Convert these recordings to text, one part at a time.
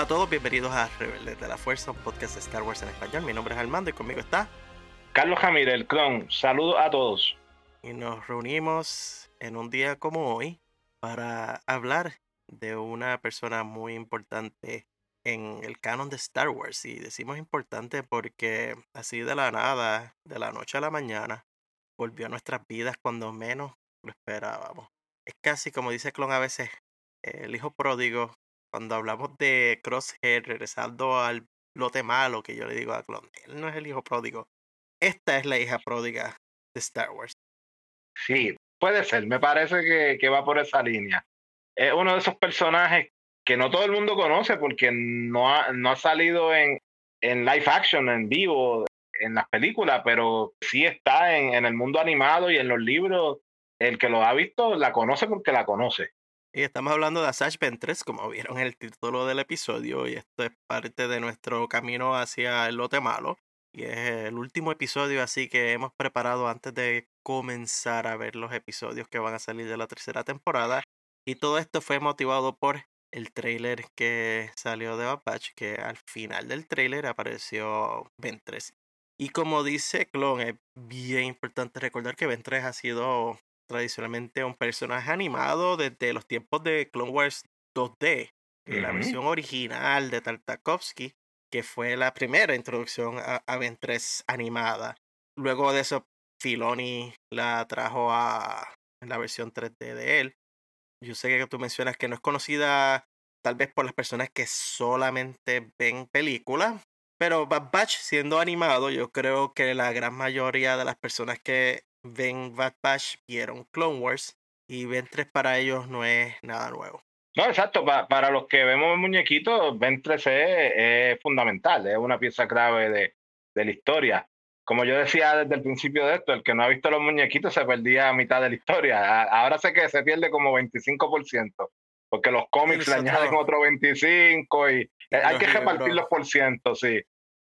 Hola a todos, bienvenidos a Rebeldes de la Fuerza, un podcast de Star Wars en español. Mi nombre es Armando y conmigo está Carlos Jamir, el clon. Saludos a todos. Y nos reunimos en un día como hoy para hablar de una persona muy importante en el canon de Star Wars. Y decimos importante porque así de la nada, de la noche a la mañana, volvió a nuestras vidas cuando menos lo esperábamos. Es casi como dice Clon a veces, el hijo pródigo cuando hablamos de Crosshair regresando al lote malo que yo le digo a Clon, él no es el hijo pródigo. Esta es la hija pródiga de Star Wars. Sí, puede ser. Me parece que, que va por esa línea. Es uno de esos personajes que no todo el mundo conoce porque no ha, no ha salido en, en live action, en vivo, en las películas, pero sí está en, en el mundo animado y en los libros. El que lo ha visto la conoce porque la conoce. Y estamos hablando de Asash Ventress, como vieron en el título del episodio, y esto es parte de nuestro camino hacia el lote malo. Y es el último episodio, así que hemos preparado antes de comenzar a ver los episodios que van a salir de la tercera temporada. Y todo esto fue motivado por el trailer que salió de Bad Batch, que al final del trailer apareció Ventress. Y como dice Clon, es bien importante recordar que Ventress ha sido tradicionalmente un personaje animado desde los tiempos de Clone Wars 2D, en la versión original de Tartakovsky, que fue la primera introducción a, a Ventress animada. Luego de eso, Filoni la trajo a la versión 3D de él. Yo sé que tú mencionas que no es conocida tal vez por las personas que solamente ven películas, pero Bad Batch siendo animado, yo creo que la gran mayoría de las personas que ven Bad Batch vieron Clone Wars y Ventress para ellos no es nada nuevo. No, exacto. para los que vemos el muñequito, Ventress es, es, fundamental, es una pieza clave de, de, la historia. Como yo decía desde el principio de esto, el que no ha visto los muñequitos se perdía a mitad de la historia. Ahora sé que se pierde como 25%, porque los cómics le añaden otro 25% y hay que repartir los por ciento, sí.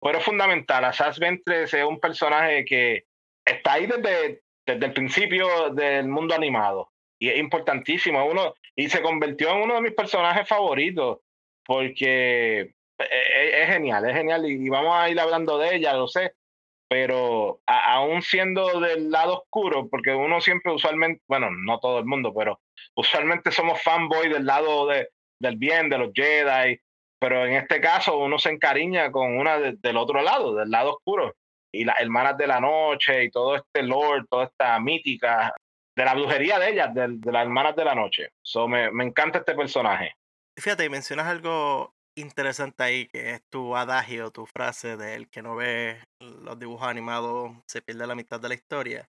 Pero es fundamental. Asas Ventress es un personaje que está ahí desde, desde el principio del mundo animado. Y es importantísimo. Uno, y se convirtió en uno de mis personajes favoritos. Porque es, es genial, es genial. Y, vamos a ir hablando de ella, lo sé. Pero a, aún siendo del lado oscuro, porque uno siempre usualmente, bueno, no todo el mundo, pero usualmente somos fanboy del lado de, del bien, de los Jedi. Pero en este caso uno se encariña con una de, del otro lado, del lado oscuro y las hermanas de la noche y todo este lore, toda esta mítica de la brujería de ellas, de, de las hermanas de la noche. So, me, me, encanta este personaje. Fíjate, mencionas algo interesante ahí, que es tu adagio, tu frase del que no ve los dibujos animados se pierde la mitad de la historia.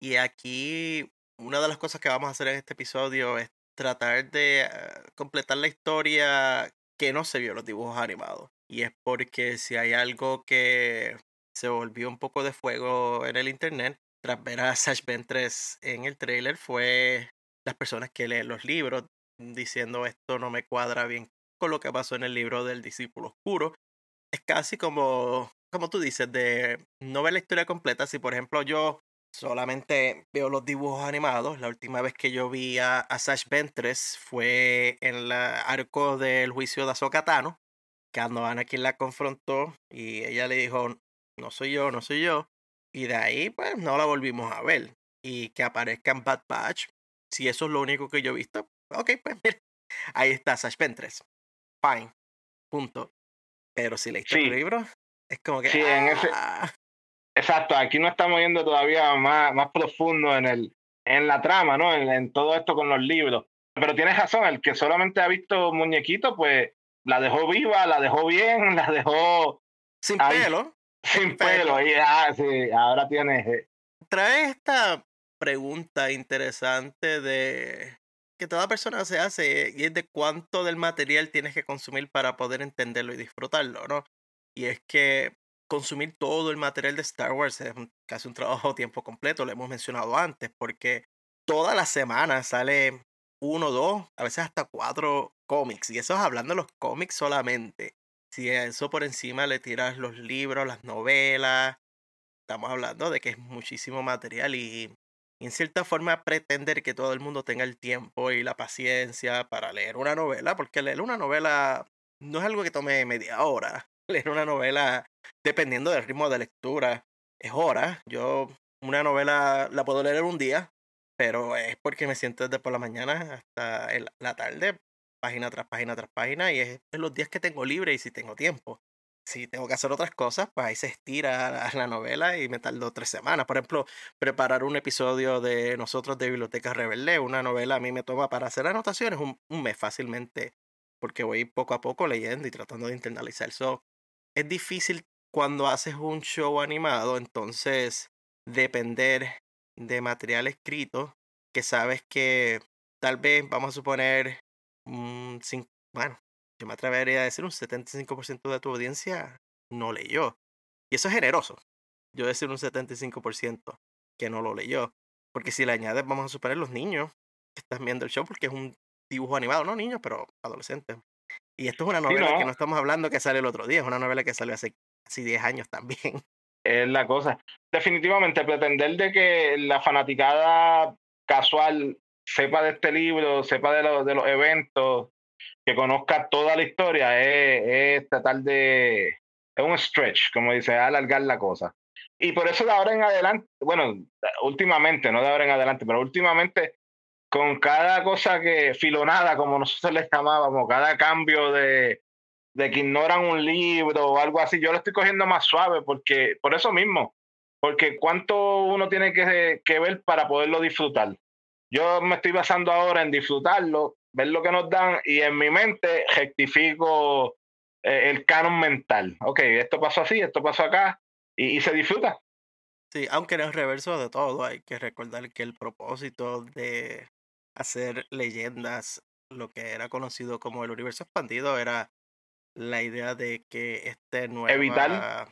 Y aquí, una de las cosas que vamos a hacer en este episodio es tratar de uh, completar la historia que no se vio en los dibujos animados. Y es porque si hay algo que se volvió un poco de fuego en el internet tras ver a Sash Ventress en el trailer fue las personas que leen los libros diciendo esto no me cuadra bien con lo que pasó en el libro del discípulo oscuro. Es casi como, como tú dices, de no ver la historia completa. Si por ejemplo yo solamente veo los dibujos animados, la última vez que yo vi a, a Sash Ventress fue en el arco del juicio de Ahsoka Tano, cuando Anakin la confrontó y ella le dijo, no soy yo, no soy yo. Y de ahí, pues, no la volvimos a ver. Y que aparezca en Bad Batch, si eso es lo único que yo he visto, ok, pues mira, ahí está Sash Ventress. Fine. Punto. Pero si leíste sí. el libro, es como que. Sí, en ese. ah, Exacto, aquí no estamos yendo todavía más, más profundo en, el, en la trama, ¿no? En, en todo esto con los libros. Pero tienes razón, el que solamente ha visto muñequito, pues la dejó viva, la dejó bien, la dejó. Sin ahí, pelo. Sin pelo, y ah, sí, ahora tienes. Trae esta pregunta interesante de que toda persona se hace y es de cuánto del material tienes que consumir para poder entenderlo y disfrutarlo, ¿no? Y es que consumir todo el material de Star Wars es casi un trabajo a tiempo completo, lo hemos mencionado antes, porque toda la semana sale uno, dos, a veces hasta cuatro cómics, y eso es hablando de los cómics solamente. Si a eso por encima le tiras los libros, las novelas, estamos hablando de que es muchísimo material y, en cierta forma pretender que todo el mundo tenga el tiempo y la paciencia para leer una novela, porque leer una novela no es algo que tome media hora. Leer una novela, dependiendo del ritmo de lectura, es hora. Yo una novela la puedo leer en un día, pero es porque me siento desde por la mañana hasta la tarde, página tras página tras página, y es en los días que tengo libre y si tengo tiempo. Si tengo que hacer otras cosas, pues ahí se estira la novela y me tardo tres semanas. Por ejemplo, preparar un episodio de nosotros de Biblioteca Rebelde, una novela a mí me toma para hacer anotaciones un, un mes fácilmente, porque voy poco a poco leyendo y tratando de internalizar. eso es difícil cuando haces un show animado, entonces depender de material escrito que sabes que tal vez, vamos a suponer, un, bueno, yo me atrevería a decir un 75% de tu audiencia no leyó. Y eso es generoso. Yo decir un 75% que no lo leyó. Porque si le añades, vamos a suponer los niños que están viendo el show, porque es un dibujo animado, no niños, pero adolescentes. Y esto es una novela que no estamos hablando que sale el otro día, es una novela que salió hace casi 10 años también. Es la cosa. Definitivamente, pretender de que la fanaticada casual sepa de este libro, sepa de, de los eventos, que conozca toda la historia, es, tratar de. Es un stretch, como dice, alargar la cosa. Y por eso de ahora en adelante, bueno, últimamente, no de ahora en adelante, pero últimamente, con cada cosa que, filonada, como nosotros les llamábamos, cada cambio de, de que ignoran un libro o algo así, yo lo estoy cogiendo más suave porque, por eso mismo, porque cuánto uno tiene que, que ver para poderlo disfrutar. Yo me estoy basando ahora en disfrutarlo, ver lo que nos dan y en mi mente rectifico eh, el canon mental. Ok, esto pasó así, esto pasó acá y, y se disfruta. Sí, aunque en el reverso de todo hay que recordar que el propósito de hacer leyendas, lo que era conocido como el universo expandido, era la idea de que este nueva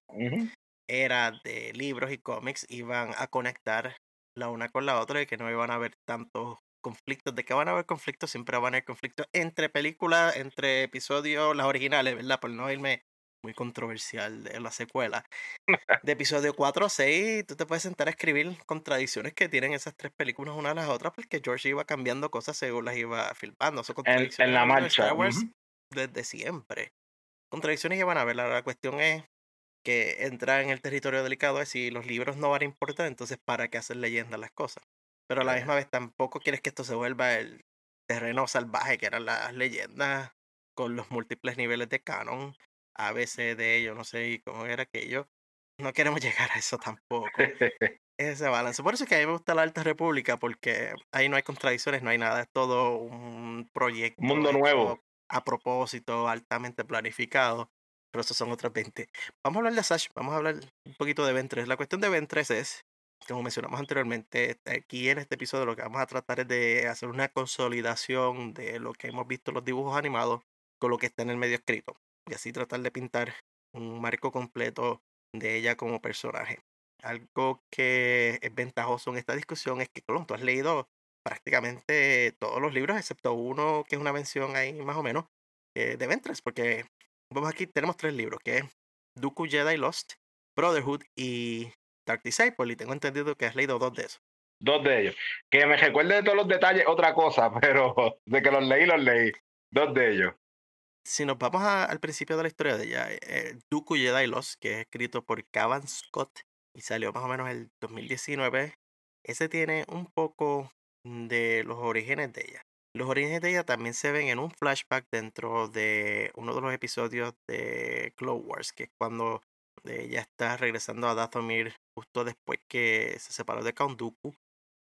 era de libros y cómics iban a conectar la una con la otra y que no iban a haber tantos conflictos. ¿De que van a haber conflictos? Siempre van a haber conflictos entre películas, entre episodios, las originales, ¿verdad? Por no irme muy controversial de la secuela. De episodio 4 a 6, tú te puedes sentar a escribir contradicciones que tienen esas tres películas una a las otras porque George iba cambiando cosas según las iba filmando. en, la marcha. desde siempre contradicciones que van a ver. La, cuestión es que entrar en el territorio delicado es si los libros no van a importar, entonces ¿para qué hacer leyenda las cosas? Pero a la misma vez tampoco quieres que esto se vuelva el terreno salvaje que eran las leyendas con los múltiples niveles de canon, a veces de ello, no sé cómo era aquello. No queremos llegar a eso tampoco. Ese balance. Por eso es que a mí me gusta la Alta República, porque ahí no hay contradicciones, no hay nada, es todo un proyecto. Mundo nuevo a propósito, altamente planificado, pero esos son otros 20. Vamos a hablar de Sash, vamos a hablar un poquito de Ventres. La cuestión de Ventres es, como mencionamos anteriormente, aquí en este episodio lo que vamos a tratar es de hacer una consolidación de lo que hemos visto en los dibujos animados con lo que está en el medio escrito. Y así tratar de pintar un marco completo de ella como personaje. Algo que es ventajoso en esta discusión es que, tú has leído prácticamente todos los libros, excepto uno que es una mención ahí más o menos eh, de Ventres, porque vamos aquí, tenemos tres libros, que es Dooku Jedi Lost, Brotherhood y Dark Disciple, y tengo entendido que has leído dos de esos. Dos de ellos. Que me recuerde de todos los detalles, otra cosa, pero de que los leí, los leí. Dos de ellos. Si nos vamos al principio de la historia de ella, eh, Dooku Jedi Lost, que es escrito por Cavan Scott y salió más o menos el 2019, ese tiene un poco de los orígenes de ella. Los orígenes de ella también se ven en un flashback dentro de uno de los episodios de Clone Wars, que es cuando ella está regresando a Dathomir justo después que se separó de Count Dooku.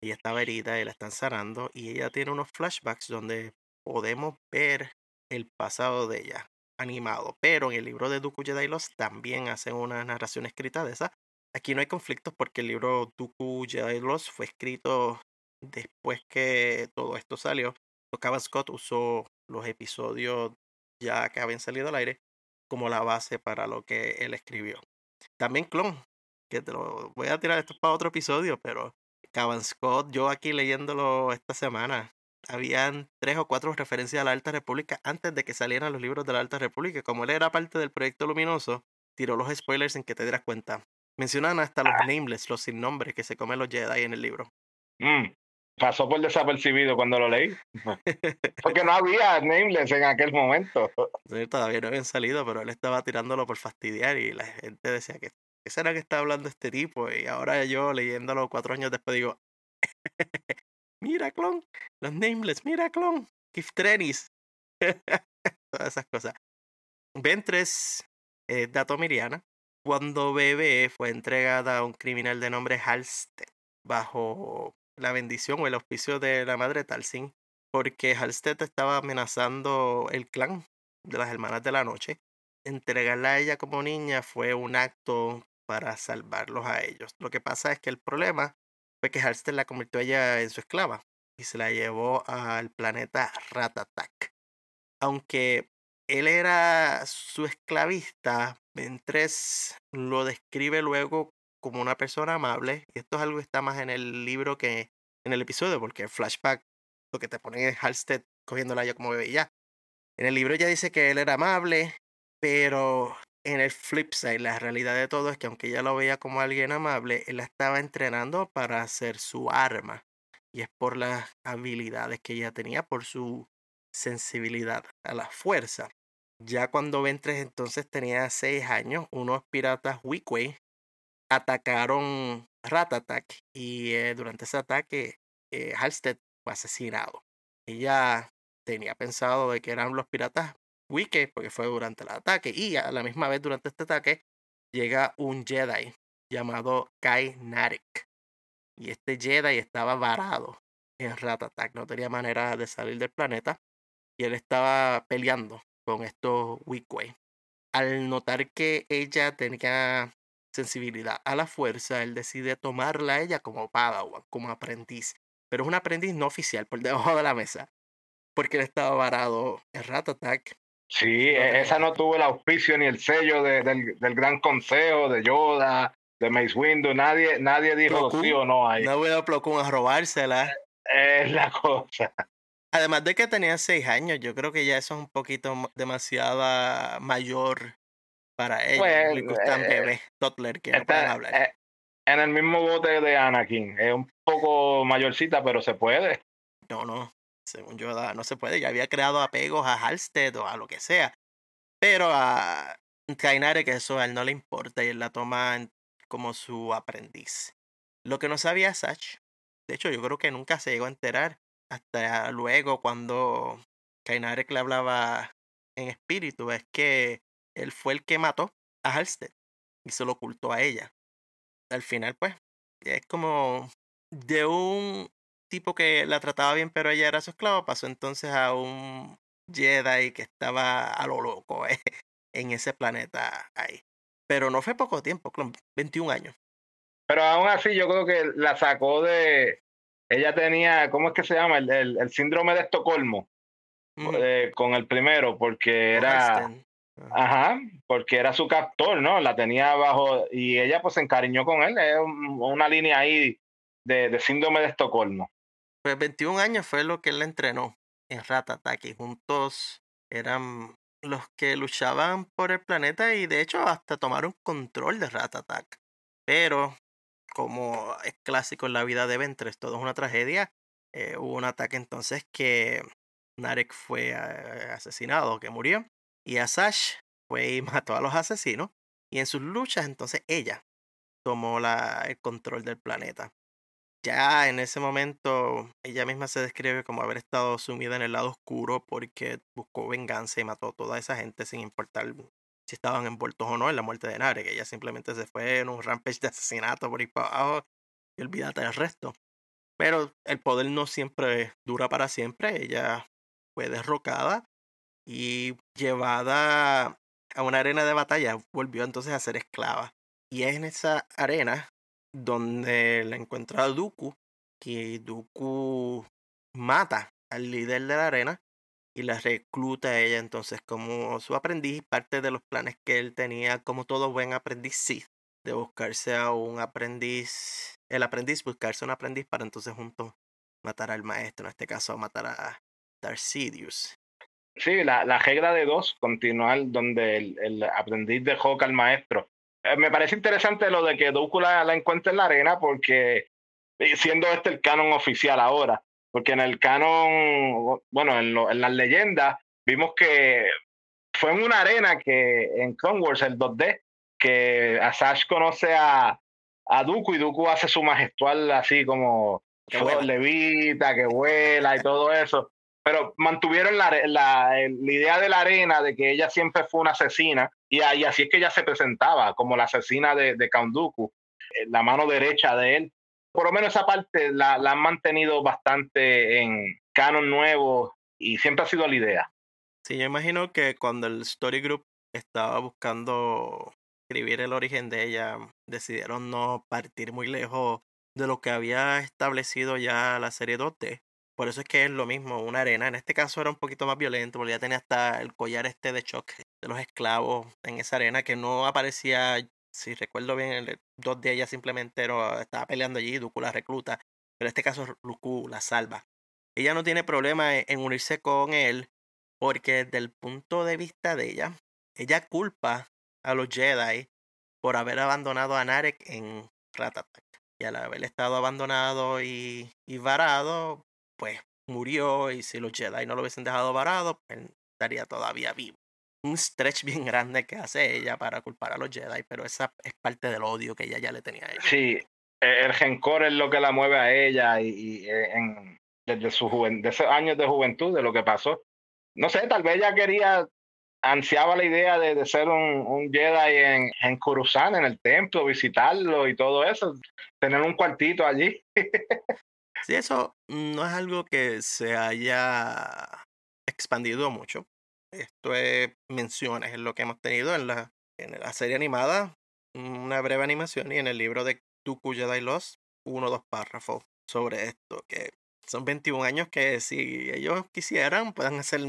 Ella estaba herida y la están sanando y ella tiene unos flashbacks donde podemos ver el pasado de ella animado. Pero en el libro de Dooku Jedi Lost también hacen una narración escrita de esa. Aquí no hay conflictos porque el libro Dooku Jedi Lost fue escrito después que todo esto salió, Tocaba Scott usó los episodios ya que habían salido al aire como la base para lo que él escribió. También Clon, que te lo voy a tirar esto para otro episodio, pero Cavan Scott, yo aquí leyéndolo esta semana, habían tres o cuatro referencias a la Alta República antes de que salieran los libros de la Alta República. Como él era parte del proyecto Luminoso, tiró los spoilers en que te dieras cuenta. Mencionan hasta los ah. nameless, los sin nombre que se comen los Jedi en el libro. Mm. Pasó por desapercibido cuando lo leí. Porque no había nameless en aquel momento. todavía no habían salido, pero él estaba tirándolo por fastidiar y la gente decía que ¿qué será que está hablando este tipo? Y ahora yo leyéndolo cuatro años después digo, mira clon, los nameless, mira clon, Trenis. Todas esas cosas. Ventres es dato Miriana. Cuando bebé fue entregada a un criminal de nombre Halstead bajo la bendición o el auspicio de la madre Talsin, porque Halstead estaba amenazando el clan de las hermanas de la noche. Entregarla a ella como niña fue un acto para salvarlos a ellos. Lo que pasa es que el problema fue que Halstead la convirtió a ella en su esclava y se la llevó al planeta Ratatak. Aunque él era su esclavista, Ventres lo describe luego como una persona amable. Y esto es algo que está más en el libro que en el episodio, porque el flashback lo que te pone es Halstead cogiéndola yo como bebé ya. En el libro ya dice que él era amable, pero en el flip side, la realidad de todo es que aunque ella lo veía como alguien amable, él la estaba entrenando para hacer su arma. Y es por las habilidades que ella tenía, por su sensibilidad a la fuerza. Ya cuando Ventres entonces tenía seis años, unos piratas Wickway atacaron Ratatak y eh, durante ese ataque eh, Halstead fue asesinado. Ella tenía pensado de que eran los piratas Wicke porque fue durante el ataque y a la misma vez durante este ataque llega un Jedi llamado Kai Narek y este Jedi estaba varado en Ratatak, no tenía manera de salir del planeta y él estaba peleando con estos Wickway. Al notar que ella tenía sensibilidad a la fuerza, él decide tomarla a ella como Padawan, como aprendiz. Pero es un aprendiz no oficial, por debajo de la mesa. Porque él estaba varado en Rat Attack. Sí, e, esa no tuvo el auspicio ni el sello del, Gran Consejo, de Yoda, de Mace Windu. Nadie, nadie dijo sí o no ahí. No voy a Plo a robársela. Es la cosa. Además de que tenía seis años, yo creo que ya eso es un poquito demasiado mayor para ellos. Pues, le gustan eh, bebés, que no pueden hablar. Eh, en el mismo bote de Anakin. Es un poco mayorcita, pero se puede. No, no. Según yo, no se puede. Ya había creado apegos a Halstead o a lo que sea. Pero a Kainare, que eso a él no le importa y él la toma como su aprendiz. Lo que no sabía Sach, de hecho, yo creo que nunca se llegó a enterar hasta luego cuando Kainare le hablaba en espíritu, es que él fue el que mató a Halstead y se lo ocultó a ella. Al final, pues, es como de un tipo que la trataba bien, pero ella era su esclava, pasó entonces a un Jedi que estaba a lo loco eh, en ese planeta ahí. Pero no fue poco tiempo, 21 años. Pero aún así yo creo que la sacó de... Ella tenía, ¿cómo es que se llama? El, el, síndrome de Estocolmo. Eh, con el primero, porque era... Ajá, porque era su captor, ¿no? La tenía abajo y ella pues se encariñó con él. Es una línea ahí de, síndrome de Estocolmo. Pues 21 años fue lo que él entrenó en Attack y juntos eran los que luchaban por el planeta y de hecho hasta tomaron control de Attack. Pero como es clásico en la vida de Ventres, todo es una tragedia. Eh, hubo un ataque entonces que Narek fue eh, asesinado, que murió. Y Asash fue y mató a los asesinos. Y en sus luchas, entonces ella tomó la, el control del planeta. Ya en ese momento, ella misma se describe como haber estado sumida en el lado oscuro porque buscó venganza y mató a toda esa gente sin importar si estaban envueltos o no en la muerte de Nare, que ella simplemente se fue en un rampage de asesinato por ahí para abajo y olvídate del resto. Pero el poder no siempre dura para siempre, ella fue derrocada y llevada a una arena de batalla, volvió entonces a ser esclava. Y es en esa arena donde la encuentra Dooku, que Dooku mata al líder de la arena y la recluta a ella entonces como su aprendiz, parte de los planes que él tenía como todo buen aprendiz de buscarse a un aprendiz, el aprendiz buscarse un aprendiz para entonces juntos matar al maestro, en este caso matar a Darth Sidious. Sí, la, la regla de dos, continuar donde el, el aprendiz dejó al maestro. Eh, me parece interesante lo de que Dooku la, encuentre en la arena porque siendo este el canon oficial ahora, porque en el canon, bueno, en, en las leyendas vimos que fue en una arena que en Clone Wars, el 2D, que Asash conoce a, a Dooku y Dooku hace su majestual así como levita, que vuela y todo eso. Pero mantuvieron la, la, la, idea de la arena de que ella siempre fue una asesina y, así es que ella se presentaba como la asesina de, de Dooku, eh, la mano derecha de él. Por lo menos esa parte la, la han mantenido bastante en canon nuevo y siempre ha sido la idea. Sí, yo imagino que cuando el Story Group estaba buscando escribir el origen de ella, decidieron no partir muy lejos de lo que había establecido ya la serie 2D. Por eso es que es lo mismo, una arena. En este caso era un poquito más violento, porque ya tenía hasta el collar este de shock de los esclavos en esa arena que no aparecía, si recuerdo bien, el 2D ella simplemente estaba peleando allí, Dooku la recluta, pero en este caso Dooku la salva. Ella no tiene problema en unirse con él, porque desde el punto de vista de ella, ella culpa a los Jedi por haber abandonado a Narek en Ratatak. Y al haber estado abandonado y varado, pues murió. Y si los Jedi no lo hubiesen dejado varado, pues estaría todavía vivo. Un stretch bien grande que hace ella para culpar a los Jedi, pero esa es parte del odio que ella ya le tenía a ella. Sí, e, el rencor es lo que la mueve a ella y, eh, en, desde su de esos años de juventud, de lo que pasó. No sé, tal vez ella quería ansiaba la idea de, de ser un, un, Jedi en, en en el templo, visitarlo y todo eso, tener un cuartito allí. sí, eso no es algo que se haya expandido mucho. Esto es menciones, es lo que hemos tenido en la, en la serie animada, una breve animación y en el libro de Dooku Jedi Lost, uno o dos párrafos sobre esto, que son 21 años que si ellos quisieran pueden hacer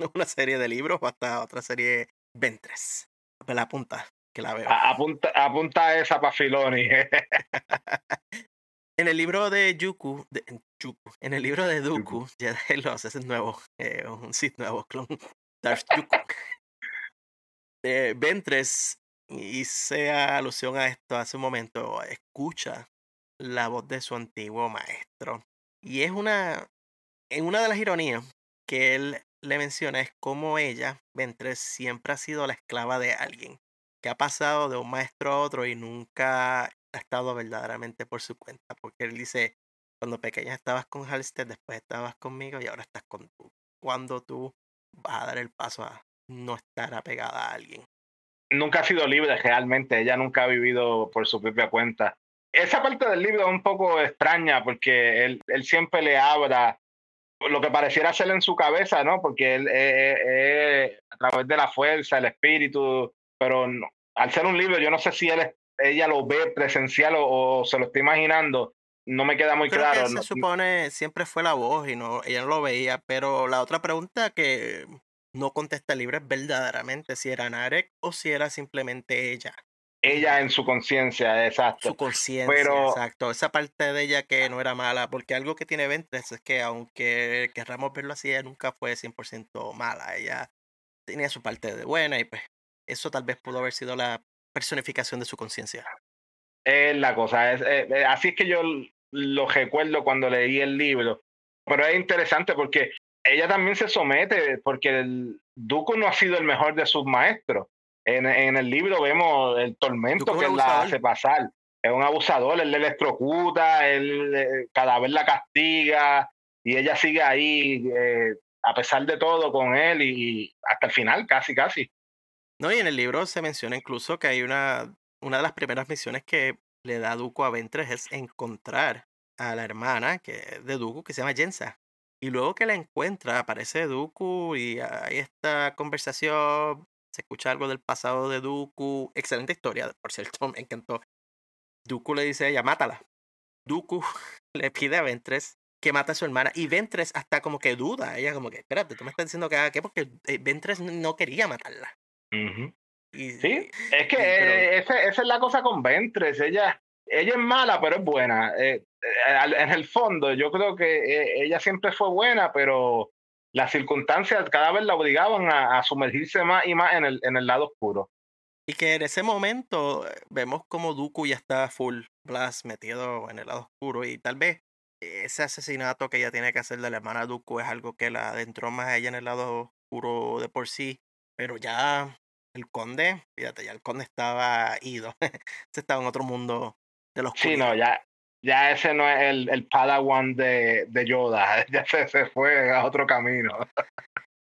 una serie de libros o hasta otra serie Ventres. Me la apunta, que la veo. Apunta, apunta esa para Filoni. en el libro de Yuku, de, en el libro de Dooku, Jedi Lost, ese es nuevo, eh, un Sith nuevo, clon, Darth Yuku. Ventres hice alusión a esto hace un momento, escucha la voz de su antiguo maestro. Y es una, en una de las ironías que él le menciona es cómo ella, Ventres, siempre ha sido la esclava de alguien, que ha pasado de un maestro a otro y nunca ha estado verdaderamente por su cuenta, porque él dice, cuando pequeña estabas con Halstead, después estabas conmigo y ahora estás con tú. Cuando tú vas a dar el paso a no estar apegada a alguien. Nunca ha sido libre realmente, ella nunca ha vivido por su propia cuenta. Esa parte del libro es un poco extraña porque él, él siempre le habla lo que pareciera ser en su cabeza, ¿no? Porque él es a través de la fuerza, el espíritu, pero al ser un libro, yo no sé si él, ella lo ve presencial o, se lo está imaginando. No me queda muy claro. se supone siempre fue la voz y no, ella no lo veía, pero la otra pregunta que no contesta el libro es verdaderamente si era Narek o si era simplemente ella ella en su conciencia, exacto. Su conciencia, exacto. Esa parte de ella que no era mala, porque algo que tiene Ventres es que aunque querramos verlo así, ella nunca fue 100% mala. Ella tenía su parte de buena y pues eso tal vez pudo haber sido la personificación de su conciencia. Es la cosa, es, eh, eh, así es que yo lo recuerdo cuando leí el libro. Pero es interesante porque ella también se somete, porque el Duco no ha sido el mejor de sus maestros en, en el libro vemos el tormento que él la hace pasar. Es un abusador, él le electrocuta, él eh, cada vez la castiga y ella sigue ahí eh, a pesar de todo con él y, hasta el final, casi, casi. No, y en el libro se menciona incluso que hay una, una de las primeras misiones que le da Duco a Ventres es encontrar a la hermana que, de Duco que se llama Jensa. Y luego que la encuentra, aparece Dooku y hay esta conversación se escucha algo del pasado de Dooku. Excelente historia, por cierto, me encantó. Dooku le dice a ella, mátala. Dooku le pide a Ventres que mate a su hermana. Y Ventres hasta como que duda. Ella como que, espérate, tú me estás diciendo que haga qué porque eh, Ventres no quería matarla. Sí, es que eh, esa, es la cosa con Ventres. Ella, ella es mala, pero es buena. Eh, en el fondo, yo creo que ella siempre fue buena, pero las circunstancias cada vez la obligaban a, sumergirse más y más en el, en el lado oscuro. Y que en ese momento eh, vemos como Dooku ya está full blast metido en el lado oscuro y tal vez ese asesinato que ella tiene que hacer de la hermana Dooku es algo que la adentró más a ella en el lado oscuro de por sí, pero ya el conde, fíjate, ya el conde estaba ido, se estaba en otro mundo de los Sí, no, ya, ya ese no es el, el Padawan de, de Yoda, ya se, se fue a otro camino.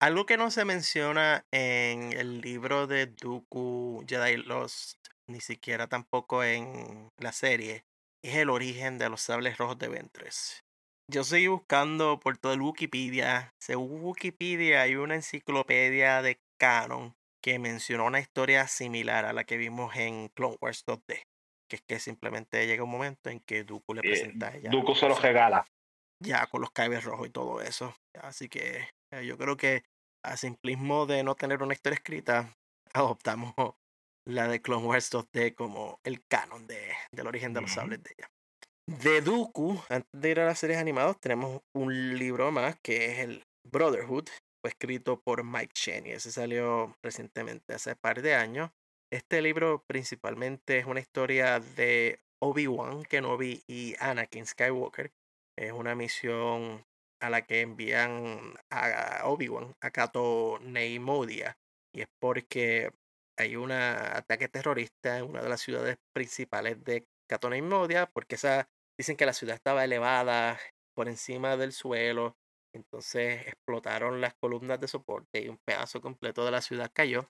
Algo que no se menciona en el libro de Dooku Jedi Lost, ni siquiera tampoco en la serie, es el origen de los sables rojos de Ventres. Yo seguí buscando por todo el Wikipedia. Según Wikipedia hay una enciclopedia de canon que mencionó una historia similar a la que vimos en Clone Wars 2D. Que es que simplemente llega un momento en que Dooku le Eh, presenta a ella. Dooku se lo regala. Ya con los cables rojos y todo eso. Así que eh, yo creo que a simplismo de no tener una historia escrita, adoptamos la de Clone Wars 2D como el canon de, del origen de los sables de ella. De Dooku, antes de ir a las series animadas, tenemos un libro más que es el Brotherhood, fue escrito por Mike Cheney. Ese salió recientemente, hace par de años. Este libro principalmente es una historia de Obi-Wan Kenobi y Anakin Skywalker. Es una misión a la que envían a Obi-Wan a Cato Neimodia. Y es porque hay un ataque terrorista en una de las ciudades principales de Cato Neimodia, porque esa, dicen que la ciudad estaba elevada por encima del suelo. Entonces explotaron las columnas de soporte y un pedazo completo de la ciudad cayó.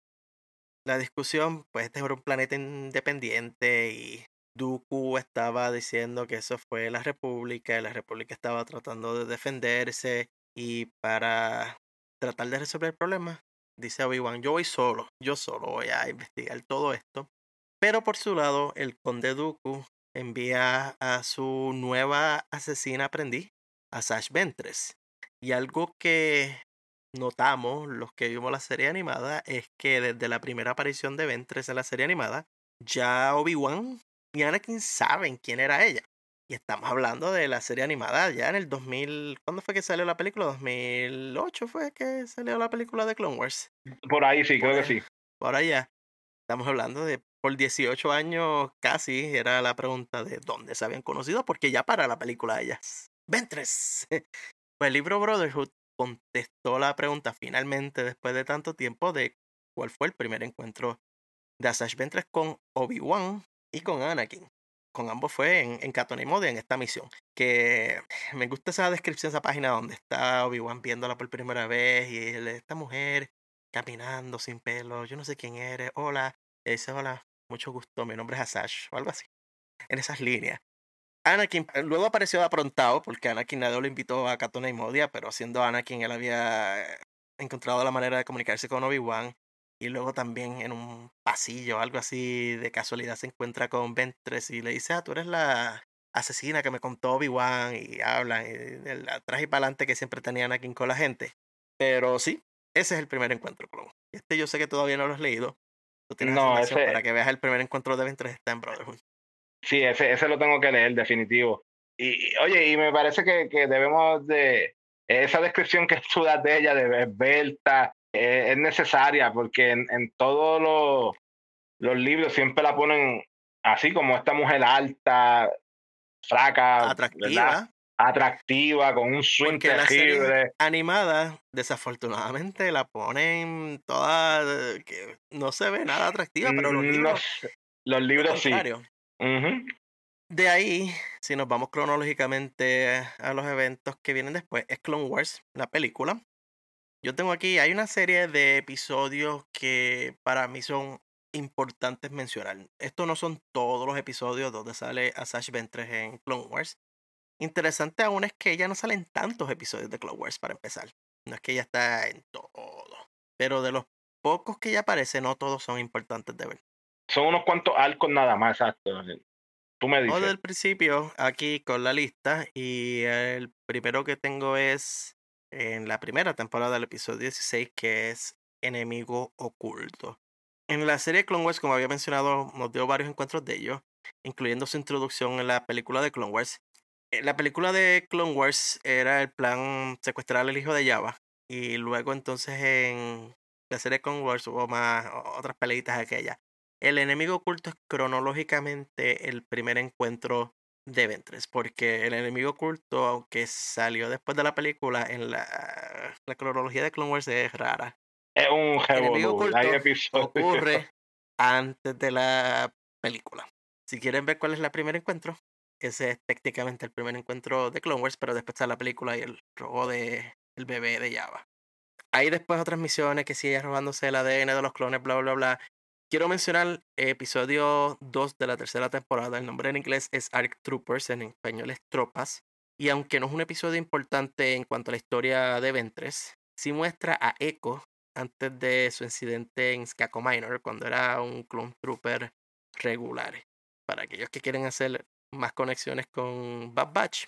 La discusión, pues este era un planeta independiente y Dooku estaba diciendo que eso fue la República y la República estaba tratando de defenderse y para tratar de resolver el problema, dice Obi-Wan, yo voy solo, yo solo voy a investigar todo esto. Pero por su lado, el conde Dooku envía a su nueva asesina aprendiz, a Sash Ventress. Y algo que notamos los que vimos la serie animada es que desde la primera aparición de Ventress en la serie animada, ya Obi-Wan y Anakin saben quién era ella. Y estamos hablando de la serie animada ya en el 2000. ¿Cuándo fue que salió la película? ¿2008 fue que salió la película de Clone Wars? Por ahí sí, creo que Pues, sí. Por allá. Estamos hablando de por 18 años casi era la pregunta de dónde se habían conocido, porque ya para la película ellas. Ventres. Pues el libro Brotherhood contestó la pregunta finalmente después de tanto tiempo de cuál fue el primer encuentro de Asash Ventress con Obi-Wan y con Anakin. Con ambos fue en, en Neimoidia, en esta misión. Que me gusta esa descripción, esa página donde está Obi-Wan viéndola por primera vez y él, esta mujer caminando sin pelo, yo no sé quién eres, hola, dice hola, mucho gusto, mi nombre es Asash, o algo así. En esas líneas. Anakin eh, luego apareció aprontado porque Anakin nadie lo invitó a Cato Neimoidia, pero siendo Anakin él había eh, encontrado la manera de comunicarse con Obi-Wan y luego también en un pasillo, algo así de casualidad se encuentra con Ventress y le dice, ah, tú eres la asesina que me contó Obi-Wan y hablan y el atrás y para adelante que siempre tenía Anakin con la gente. Pero sí, ese es el primer encuentro, Clone. Este yo sé que todavía no lo has leído. Tú tienes No, información ese- para que veas el primer encuentro de Ventress está en Brotherhood. Sí, ese, ese lo tengo que leer, definitivo. Y, oye, y me parece que, que debemos de. Esa descripción que tú das de ella, de esbelta, eh, es necesaria, porque en, en todos los, los libros siempre la ponen así, como esta mujer alta, fraca, Atractiva. ¿verdad? Atractiva, con un swing Porque la serie terrible. animada, desafortunadamente, la ponen toda. eh, que no se ve nada atractiva, pero los Mm, No libros. los lo libros sí. De ahí, si nos vamos cronológicamente a los eventos que vienen después, es Clone Wars, la película. Yo tengo aquí, hay una serie de episodios que para mí son importantes mencionar. Estos no son todos los episodios donde sale Asash Ventress en Clone Wars. Interesante aún es que ella no sale en tantos episodios de Clone Wars para empezar. No es que ella está en todo. Pero de los pocos que ella aparece, no todos son importantes de ver. Son unos cuantos arcos nada más, exacto. Tú me Vamos dices. desde el principio aquí con la lista y el primero que tengo es en la primera temporada del episodio 16 que es Enemigo Oculto. En la serie Clone Wars, como había mencionado, nos dio varios encuentros de ellos, incluyendo su introducción en la película de Clone Wars. En la película de Clone Wars era el plan secuestrar al hijo de Java y luego entonces en la serie Clone Wars hubo más otras peleitas aquellas. El enemigo oculto es cronológicamente el primer encuentro de Ventres, porque el enemigo oculto, aunque salió después de la película, en la, la cronología de Clone Wars es rara. Es un El enemigo oculto ocurre antes de la película. Si quieren ver cuál es el primer encuentro, ese es técnicamente el primer encuentro de Clone Wars, pero después está la película y el robo de el bebé de Java. Hay después otras misiones que sigue robándose el ADN de los clones, bla, bla, bla. Quiero mencionar episodio 2 de la tercera temporada. El nombre en inglés es Arc Troopers, en español es Tropas. Y aunque no es un episodio importante en cuanto a la historia de Ventres, sí muestra a Echo antes de su incidente en Skako Minor, cuando era un clone trooper regular. Para aquellos que quieren hacer más conexiones con Bad Batch,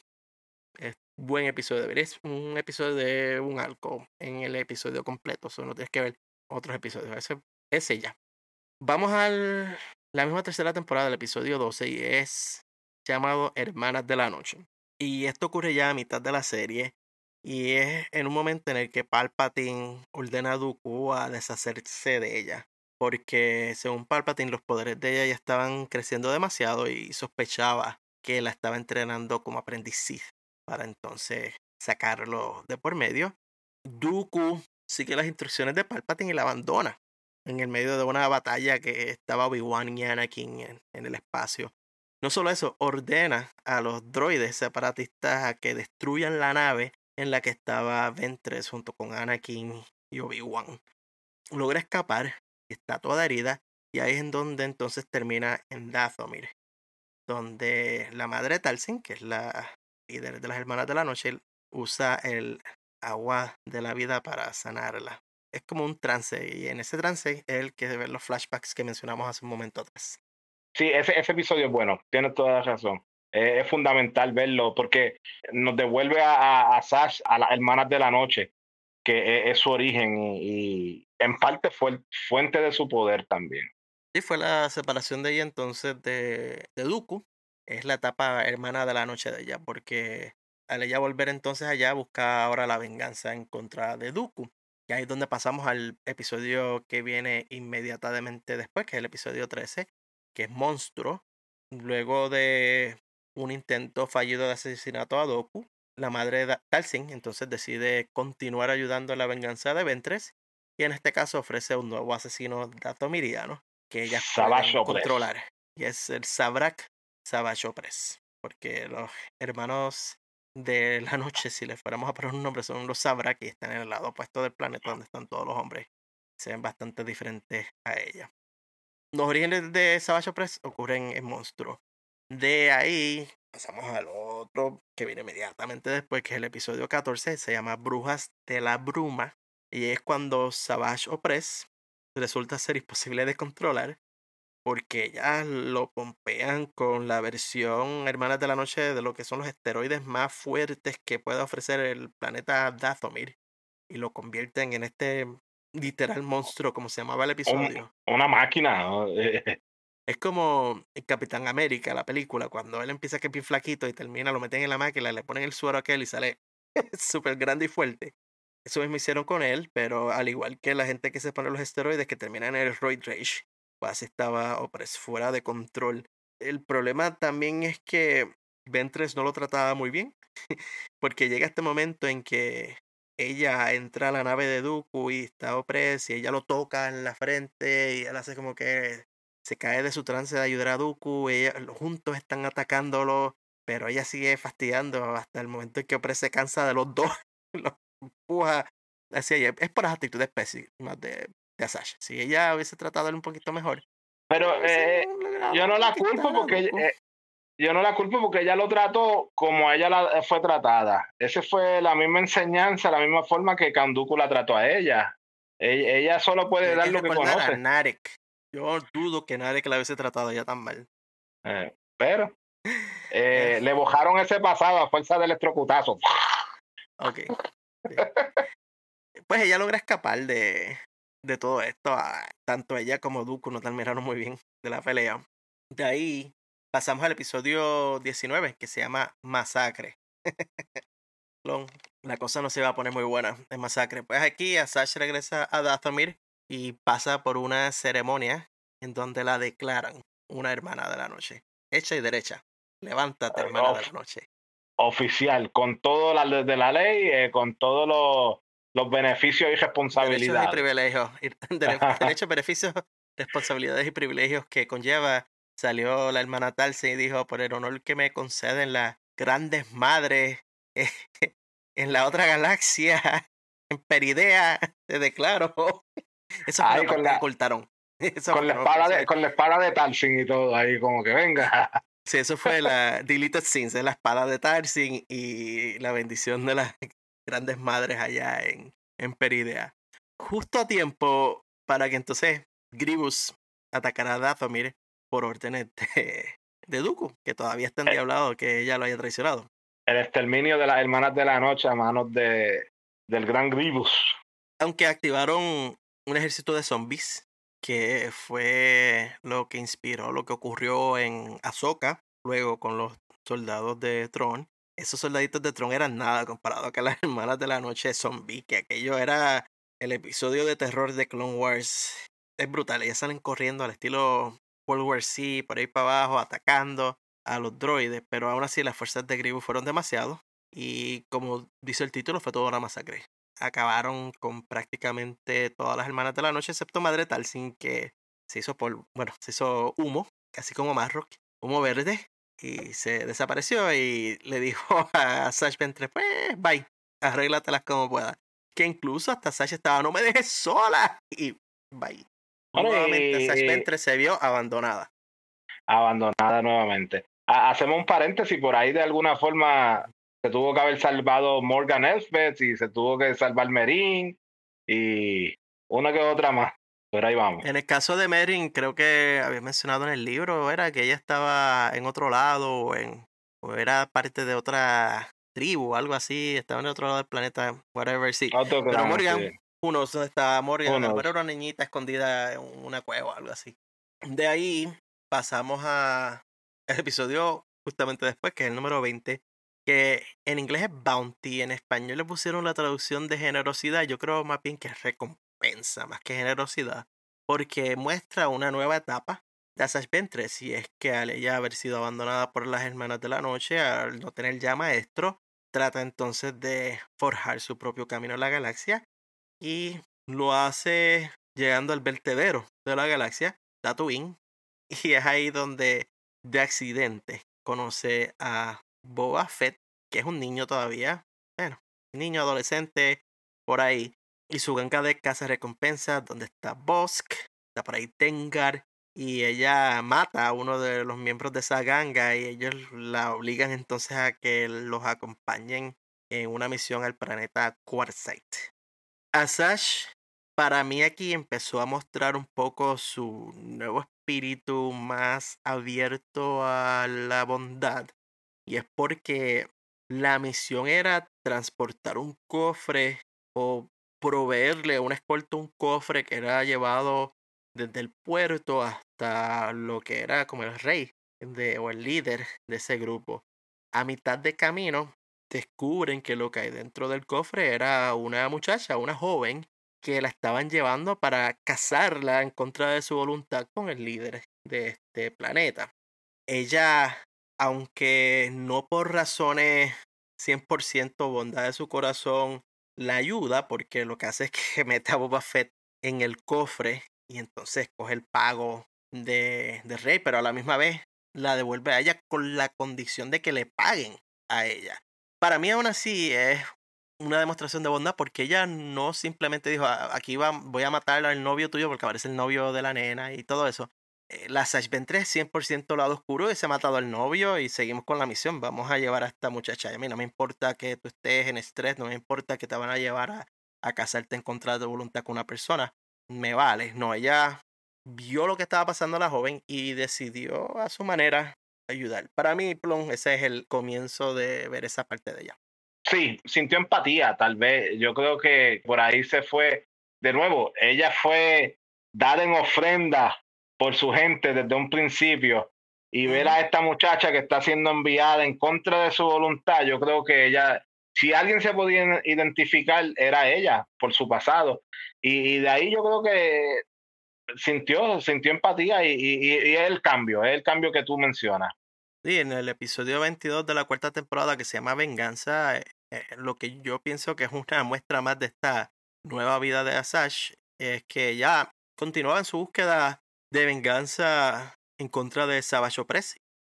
es buen episodio. Es un episodio de un arco en el episodio completo, solo tienes que ver otros episodios. Ese es ella. Vamos a la misma tercera temporada del episodio 12 y es llamado Hermanas de la Noche. Y esto ocurre ya a mitad de la serie y es en un momento en el que Palpatine ordena a Dooku a deshacerse de ella. Porque según Palpatine los poderes de ella ya estaban creciendo demasiado y sospechaba que la estaba entrenando como aprendiz para entonces sacarlo de por medio. Dooku sigue las instrucciones de Palpatine y la abandona en el medio de una batalla que estaba Obi-Wan y Anakin en, el espacio. No solo eso, ordena a los droides separatistas a que destruyan la nave en la que estaba Ventress junto con Anakin y Obi-Wan. Logra escapar, está toda herida, y ahí es en donde entonces termina en Dathomir, donde la madre Talsin, que es la líder de las hermanas de la noche, usa el agua de la vida para sanarla. Es como un trance, y en ese trance es el que ve los flashbacks que mencionamos hace un momento atrás. Sí, ese, ese episodio es bueno, tienes toda la razón. Eh, es fundamental verlo porque nos devuelve a, a, a Sash, a las hermanas de la noche, que es, es su origen y, y, en parte fue fuente de su poder también. Sí, fue la separación de ella entonces de, de Dooku. Es la etapa hermana de la noche de ella, porque al ella volver entonces allá busca ahora la venganza en contra de Dooku. Y ahí es donde pasamos al episodio que viene inmediatamente después, que es el episodio 13, que es Monstruo. Luego de un intento fallido de asesinato a Doku, la madre de Talsin entonces decide continuar ayudando en la venganza de Ventres y en este caso ofrece un nuevo asesino datomiriano que ella puede controlar y es el Sabrak Savachopres porque los hermanos de la noche, si le fuéramos a poner un nombre, son los Sabrak y están en el lado opuesto del planeta donde están todos los hombres. Se ven bastante diferentes a ella. Los orígenes de Savage Press ocurren en Monstruo. De ahí pasamos al otro que viene inmediatamente después, que es el episodio 14, se llama Brujas de la Bruma. Y es cuando Savage Opress resulta ser imposible de controlar porque ya lo pompean con la versión Hermanas de la Noche de lo que son los esteroides más fuertes que puede ofrecer el planeta Dathomir. Y lo convierten en este literal monstruo, como se llamaba el episodio. Un, una máquina. es como el Capitán América, la película, cuando él empieza que es bien flaquito y termina, lo meten en la máquina, le ponen el suero a aquel y sale súper grande y fuerte. Eso mismo hicieron con él, pero al igual que la gente que se pone los esteroides que terminan en el Roid Rage, pues estaba Opress fuera de control. El problema también es que Ventres no lo trataba muy bien, porque llega este momento en que ella entra a la nave de Dooku y está Opress y ella lo toca en la frente y él hace como que se cae de su trance de ayudar a Dooku, ella, juntos están atacándolo, pero ella sigue fastidiando hasta el momento en que Opress se cansa de los dos. Es por las actitudes pésimas de, de Sasha. Si ella hubiese tratado él un poquito mejor. Pero eh, yo no la culpo porque eh, yo no la culpo porque ella lo trató como ella la, fue tratada. Esa fue la misma enseñanza, la misma forma que Kanduku la trató a ella. Ella, ella solo puede dar lo que conoce. a Narek. Yo dudo que Narek la hubiese tratado ya tan mal. Eh, pero eh, le bojaron ese pasado a fuerza del electrocutazo. Ok. Pues ella logra escapar de, de todo esto. ah, Tanto ella como Dooku no terminaron muy bien de la pelea. De ahí pasamos al episodio 19 que se llama Masacre. La cosa no se va a poner muy buena en Masacre. Pues aquí Asash regresa a Dathomir y pasa por una ceremonia en donde la declaran una hermana de la noche. Hecha y derecha. Levántate, hermana de la noche. Oficial, con todo la de la ley, eh, con todos los, los beneficios y responsabilidades. Derechos y privilegios. Derechos, beneficios, responsabilidades y privilegios que conlleva. Salió la hermana Talce y dijo, por el honor que me conceden las grandes madres en la otra galaxia, en Peridea, te declaro. Eso fue lo que la, ocultaron. con, la espada de, con la espada de Tarsin y todo ahí, como que venga. Sí, eso fue la Deleted Scenes, la espada de Tarsin y la bendición de las grandes madres allá en, en Peridea. Justo a tiempo para que entonces Gribus atacara a Dathomir por órdenes de, de Dooku, que todavía está eh. endiablado que ella lo haya traicionado. El exterminio de las hermanas de la noche a manos de, del gran Gribus. Aunque activaron un ejército de zombies que fue lo que inspiró lo que ocurrió en Ahsoka, luego con los soldados de Tron. Esos soldaditos de Tron eran nada comparado con las hermanas de la noche zombie, que aquello era el episodio de terror de Clone Wars. Es brutal, ellas salen corriendo al estilo World War C, por ahí para abajo, atacando a los droides, pero aún así las fuerzas de Grievous fueron demasiado y como dice el título, fue toda una masacre acabaron con prácticamente todas las hermanas de la noche, excepto Madre Tal, sin que se hizo por, bueno, se hizo humo, casi como Marrock, humo verde, y se desapareció y le dijo a Sash Ventre, pues, bye, arréglatelas como puedas. Que incluso hasta Sash estaba, no me dejes sola, y bye. Nuevamente Sash Ventre se vio abandonada. Abandonada nuevamente. Hacemos un paréntesis por ahí de alguna forma se tuvo que haber salvado Morgan Elspeth y se tuvo que salvar Merin y una que otra más. Pero ahí vamos. En el caso de Merin, creo que había mencionado en el libro, era que ella estaba en otro lado o, en, o era parte de otra tribu, algo así, estaba en otro lado del planeta, whatever, sí. Pero Morgan, uno, ¿dónde estaba Morgan? Era una niñita escondida en una cueva o algo así. De ahí pasamos a el episodio justamente después, que es el número 20, que en inglés es bounty, en español le pusieron la traducción de generosidad, yo creo más bien que es recompensa, más que generosidad, porque muestra una nueva etapa de Asash Ventress, y es que al ella haber sido abandonada por las hermanas de la noche, al no tener ya maestro, trata entonces de forjar su propio camino en la galaxia y lo hace llegando al vertedero de la galaxia, Tatooine, y es ahí donde de accidente conoce a Boba Fett, que es un niño todavía, bueno, niño adolescente, por ahí, y su ganga de casa recompensa, donde está Bosk, está por ahí Tengar, y ella mata a uno de los miembros de esa ganga y ellos la obligan entonces a que los acompañen en una misión al planeta Quartzite. Asash, para mí aquí empezó a mostrar un poco su nuevo espíritu más abierto a la bondad y es porque la misión era transportar un cofre o proveerle a un escolta un cofre que era llevado desde el puerto hasta lo que era como el rey de, o el líder de ese grupo. A mitad de camino descubren que lo que hay dentro del cofre era una muchacha, una joven, que la estaban llevando para casarla en contra de su voluntad con el líder de este planeta. Ella aunque no por razones 100% bondad de su corazón, la ayuda porque lo que hace es que mete a Boba Fett en el cofre y entonces coge el pago de, de Rey, pero a la misma vez la devuelve a ella con la condición de que le paguen a ella. Para mí aún así es una demostración de bondad porque ella no simplemente dijo, ah, aquí va, voy a matar al novio tuyo porque aparece el novio de la nena y todo eso, la Sash Ventre es 100% lado oscuro y se ha matado al novio y seguimos con la misión. Vamos a llevar a esta muchacha. a mí no me importa que tú estés en estrés, no me importa que te van a llevar a, a casarte en contra de voluntad con una persona. Me vale. No, ella vio lo que estaba pasando a la joven y decidió a su manera ayudar. Para mí, Plum, ese es el comienzo de ver esa parte de ella. Sí, sintió empatía, tal vez. Yo creo que por ahí se fue. De nuevo, ella fue dada en ofrenda por su gente desde un principio y ver a esta muchacha que está siendo enviada en contra de su voluntad, yo creo que ella, si alguien se podía identificar, era ella por su pasado. Y, de ahí yo creo que sintió, sintió empatía y, y, y, es el cambio, es el cambio que tú mencionas. Sí, en el episodio 22 de la cuarta temporada que se llama Venganza, eh, eh, lo que yo pienso que es una muestra más de esta nueva vida de Asash es que ya continuaba en su búsqueda de venganza en contra de Savage.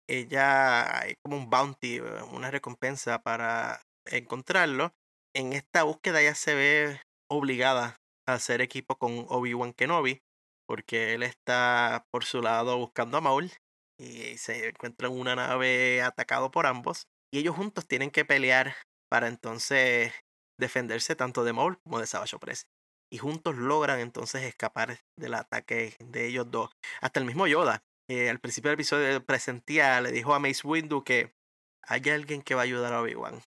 Ella hay como un bounty, eh, una recompensa para encontrarlo. En esta búsqueda ya se ve obligada a hacer equipo con Obi-Wan Kenobi, porque él está por su lado buscando a Maul y se encuentra en una nave atacado por ambos. Y ellos juntos tienen que pelear para entonces defenderse tanto de Maul como de Savage. Y juntos logran entonces escapar del ataque de ellos dos. Hasta el mismo Yoda, eh, al principio del episodio presentía, le dijo a Mace Windu que hay alguien que va a ayudar a Obi-Wan.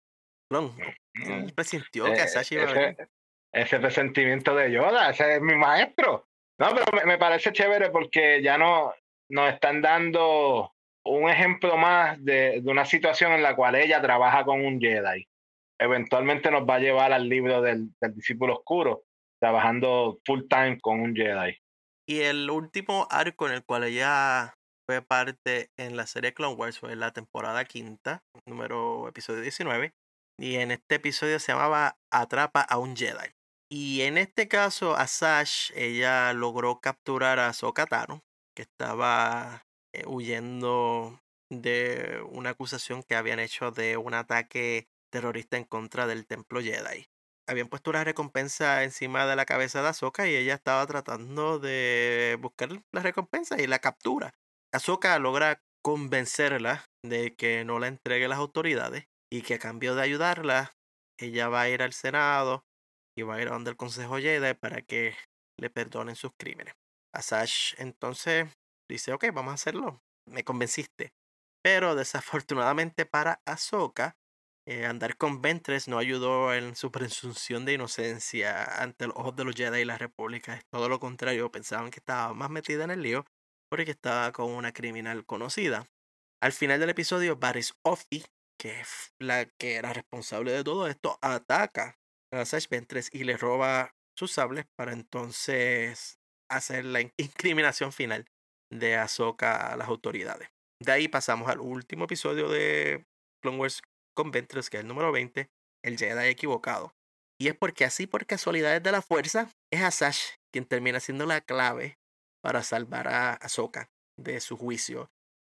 Él mm, presintió que eh, iba a ese, ese presentimiento de Yoda, ese es mi maestro. No, pero me, parece chévere porque ya no nos están dando un ejemplo más de, de, una situación en la cual ella trabaja con un Jedi eventualmente nos va a llevar al libro del, discípulo oscuro, trabajando full time con un Jedi. Y el último arco en el cual ella fue parte en la serie Clone Wars fue la temporada quinta, número episodio 19. Y en este episodio se llamaba Atrapa a un Jedi. Y en este caso, Asash, ella logró capturar a Sokatano, que estaba eh, huyendo de una acusación que habían hecho de un ataque terrorista en contra del templo Jedi. Habían puesto una recompensa encima de la cabeza de Ahsoka y ella estaba tratando de buscar la recompensa y la captura. Ahsoka logra convencerla de que no la entregue a las autoridades y que a cambio de ayudarla, ella va a ir al Senado y va a ir a donde el Consejo Jedi para que le perdonen sus crímenes. Asash entonces dice, ok, vamos a hacerlo, me convenciste. Pero desafortunadamente para Ahsoka, eh, andar con Ventres no ayudó en su presunción de inocencia ante los ojos de los Jedi y la República. Es todo lo contrario, pensaban que estaba más metida en el lío porque estaba con una criminal conocida. Al final del episodio, Baris Offi, que es la que era responsable de todo esto, ataca a Sash Ventres y le roba sus sables para entonces hacer la incriminación final de Ahsoka a las autoridades. De ahí pasamos al último episodio de Clone Wars con Ventress, que es el número 20, el Jedi equivocado. Y es porque así por casualidades de la fuerza, es Asash quien termina siendo la clave para salvar a Ahsoka de su juicio.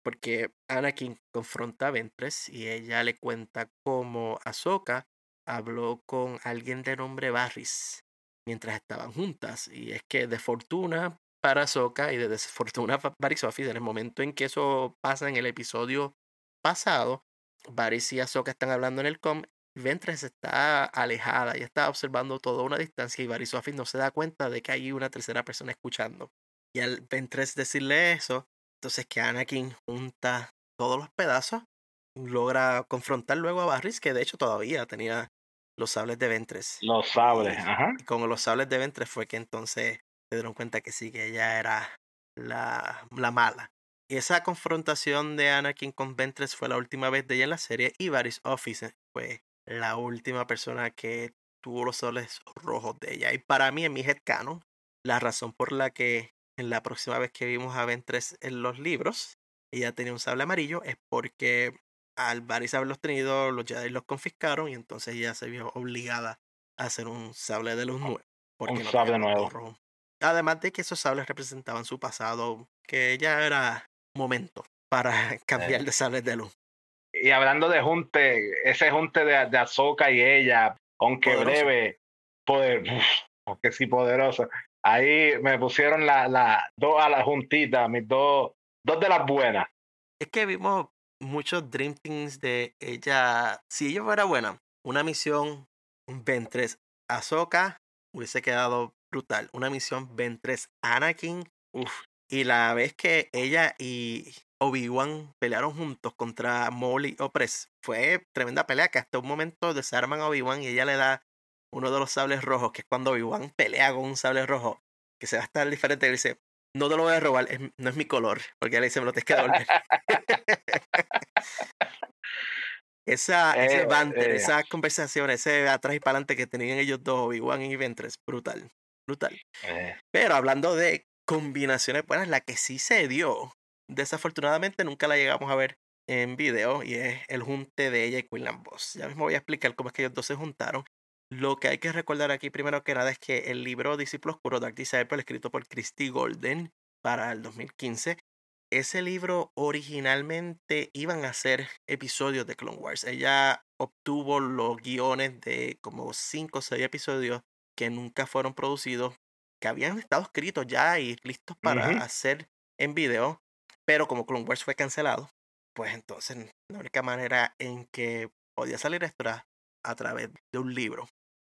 Porque Anakin confronta a Ventress y ella le cuenta cómo Ahsoka habló con alguien de nombre Barris mientras estaban juntas. Y es que de fortuna para Ahsoka y de desfortuna para Barris en el momento en que eso pasa en el episodio pasado, Varys y Ahsoka están hablando en el com. Ventres está alejada y está observando toda una distancia y Varys Office no se da cuenta de que hay una tercera persona escuchando. Y al Ventres decirle eso, entonces que Anakin junta todos los pedazos, logra confrontar luego a Varys, que de hecho todavía tenía los sables de Ventres. Los sables, ajá. Y con los sables de Ventres fue que entonces se dieron cuenta que sí, que ella era la, la mala. Y esa confrontación de Anakin con Ventress fue la última vez de ella en la serie y Varys Office fue la última persona que tuvo los soles rojos de ella. Y para mí, en mi headcanon, la razón por la que en la próxima vez que vimos a Ventress en los libros, ella tenía un sable amarillo, es porque al Varys haberlos tenido, los Jedi los confiscaron y entonces ella se vio obligada a hacer un sable de luz nuevo. un sable nuevo. Además de que esos sables representaban su pasado, que ella era momento para cambiar de sables de luz. Y hablando de junte, ese junte de, de Azoka y ella, aunque breve, poder, porque sí poderoso. Ahí me pusieron las la, dos a la juntita, mis dos, dos de las buenas. Es que vimos muchos Dream Things de ella. Si ella fuera buena, una misión Ventres Ahsoka hubiese quedado brutal. Una misión Ventres Anakin, uff, y la vez que ella y Obi-Wan pelearon juntos contra Molly Opress, fue tremenda pelea que hasta un momento desarman a Obi-Wan y ella le da uno de los sables rojos, que es cuando Obi-Wan pelea con un sable rojo, que se va a estar diferente, y dice, no te lo voy a robar, no es mi color, porque ella le dice, me lo tienes que devolver. esa, ese eh, banter, eh. esa conversación, ese atrás y para adelante que tenían ellos dos, Obi-Wan y Ventress, brutal, brutal. Eh. Pero hablando de combinaciones buenas. La que sí se dio, desafortunadamente nunca la llegamos a ver en video y es el junte de ella y Quinlan Boss. Ya mismo voy a explicar cómo es que ellos dos se juntaron. Lo que hay que recordar aquí primero que nada es que el libro Discípulo Oscuro, Dark Disciple, escrito por Christy Golden para el 2015, ese libro originalmente iban a ser episodios de Clone Wars. Ella obtuvo los guiones de como 5 o 6 episodios que nunca fueron producidos, que habían estado escritos ya y listos para hacer en video, pero como Clone Wars fue cancelado, pues entonces la única manera en que podía salir esto era a través de un libro.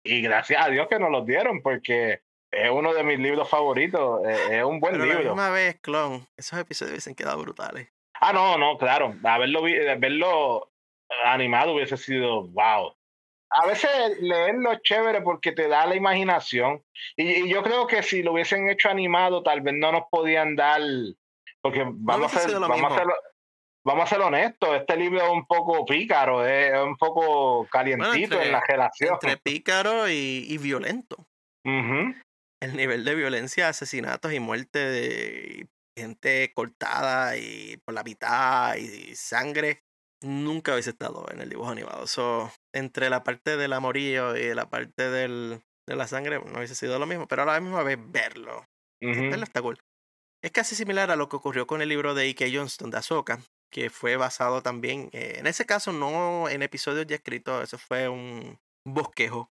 Y gracias a Dios que nos los dieron, porque es uno de mis libros favoritos. Es, un buen Pero libro. La misma vez, clon, esos episodios hubiesen quedado brutales. Ah, no, no, claro. Haberlo, verlo animado hubiese sido wow. A veces leerlo es chévere porque te da la imaginación. Y, yo creo que si lo hubiesen hecho animado, tal vez no nos podían dar. Porque vamos, a, ser, vamos, a, ser, vamos a ser honestos, este libro es un poco pícaro, es un poco calientito en la relación. Entre pícaro y, violento el nivel de violencia, asesinatos y muerte de gente cortada y por la mitad y, sangre nunca hubiese estado en el dibujo animado. So, entre la parte del amorío y la parte del, de la sangre no hubiese sido lo mismo, pero a la misma vez verlo. Verlo está cool. Es casi similar a lo que ocurrió con el libro de Ike Johnston de Ahsoka, que fue basado también, eh, en ese caso no en episodios ya escritos, eso fue un bosquejo,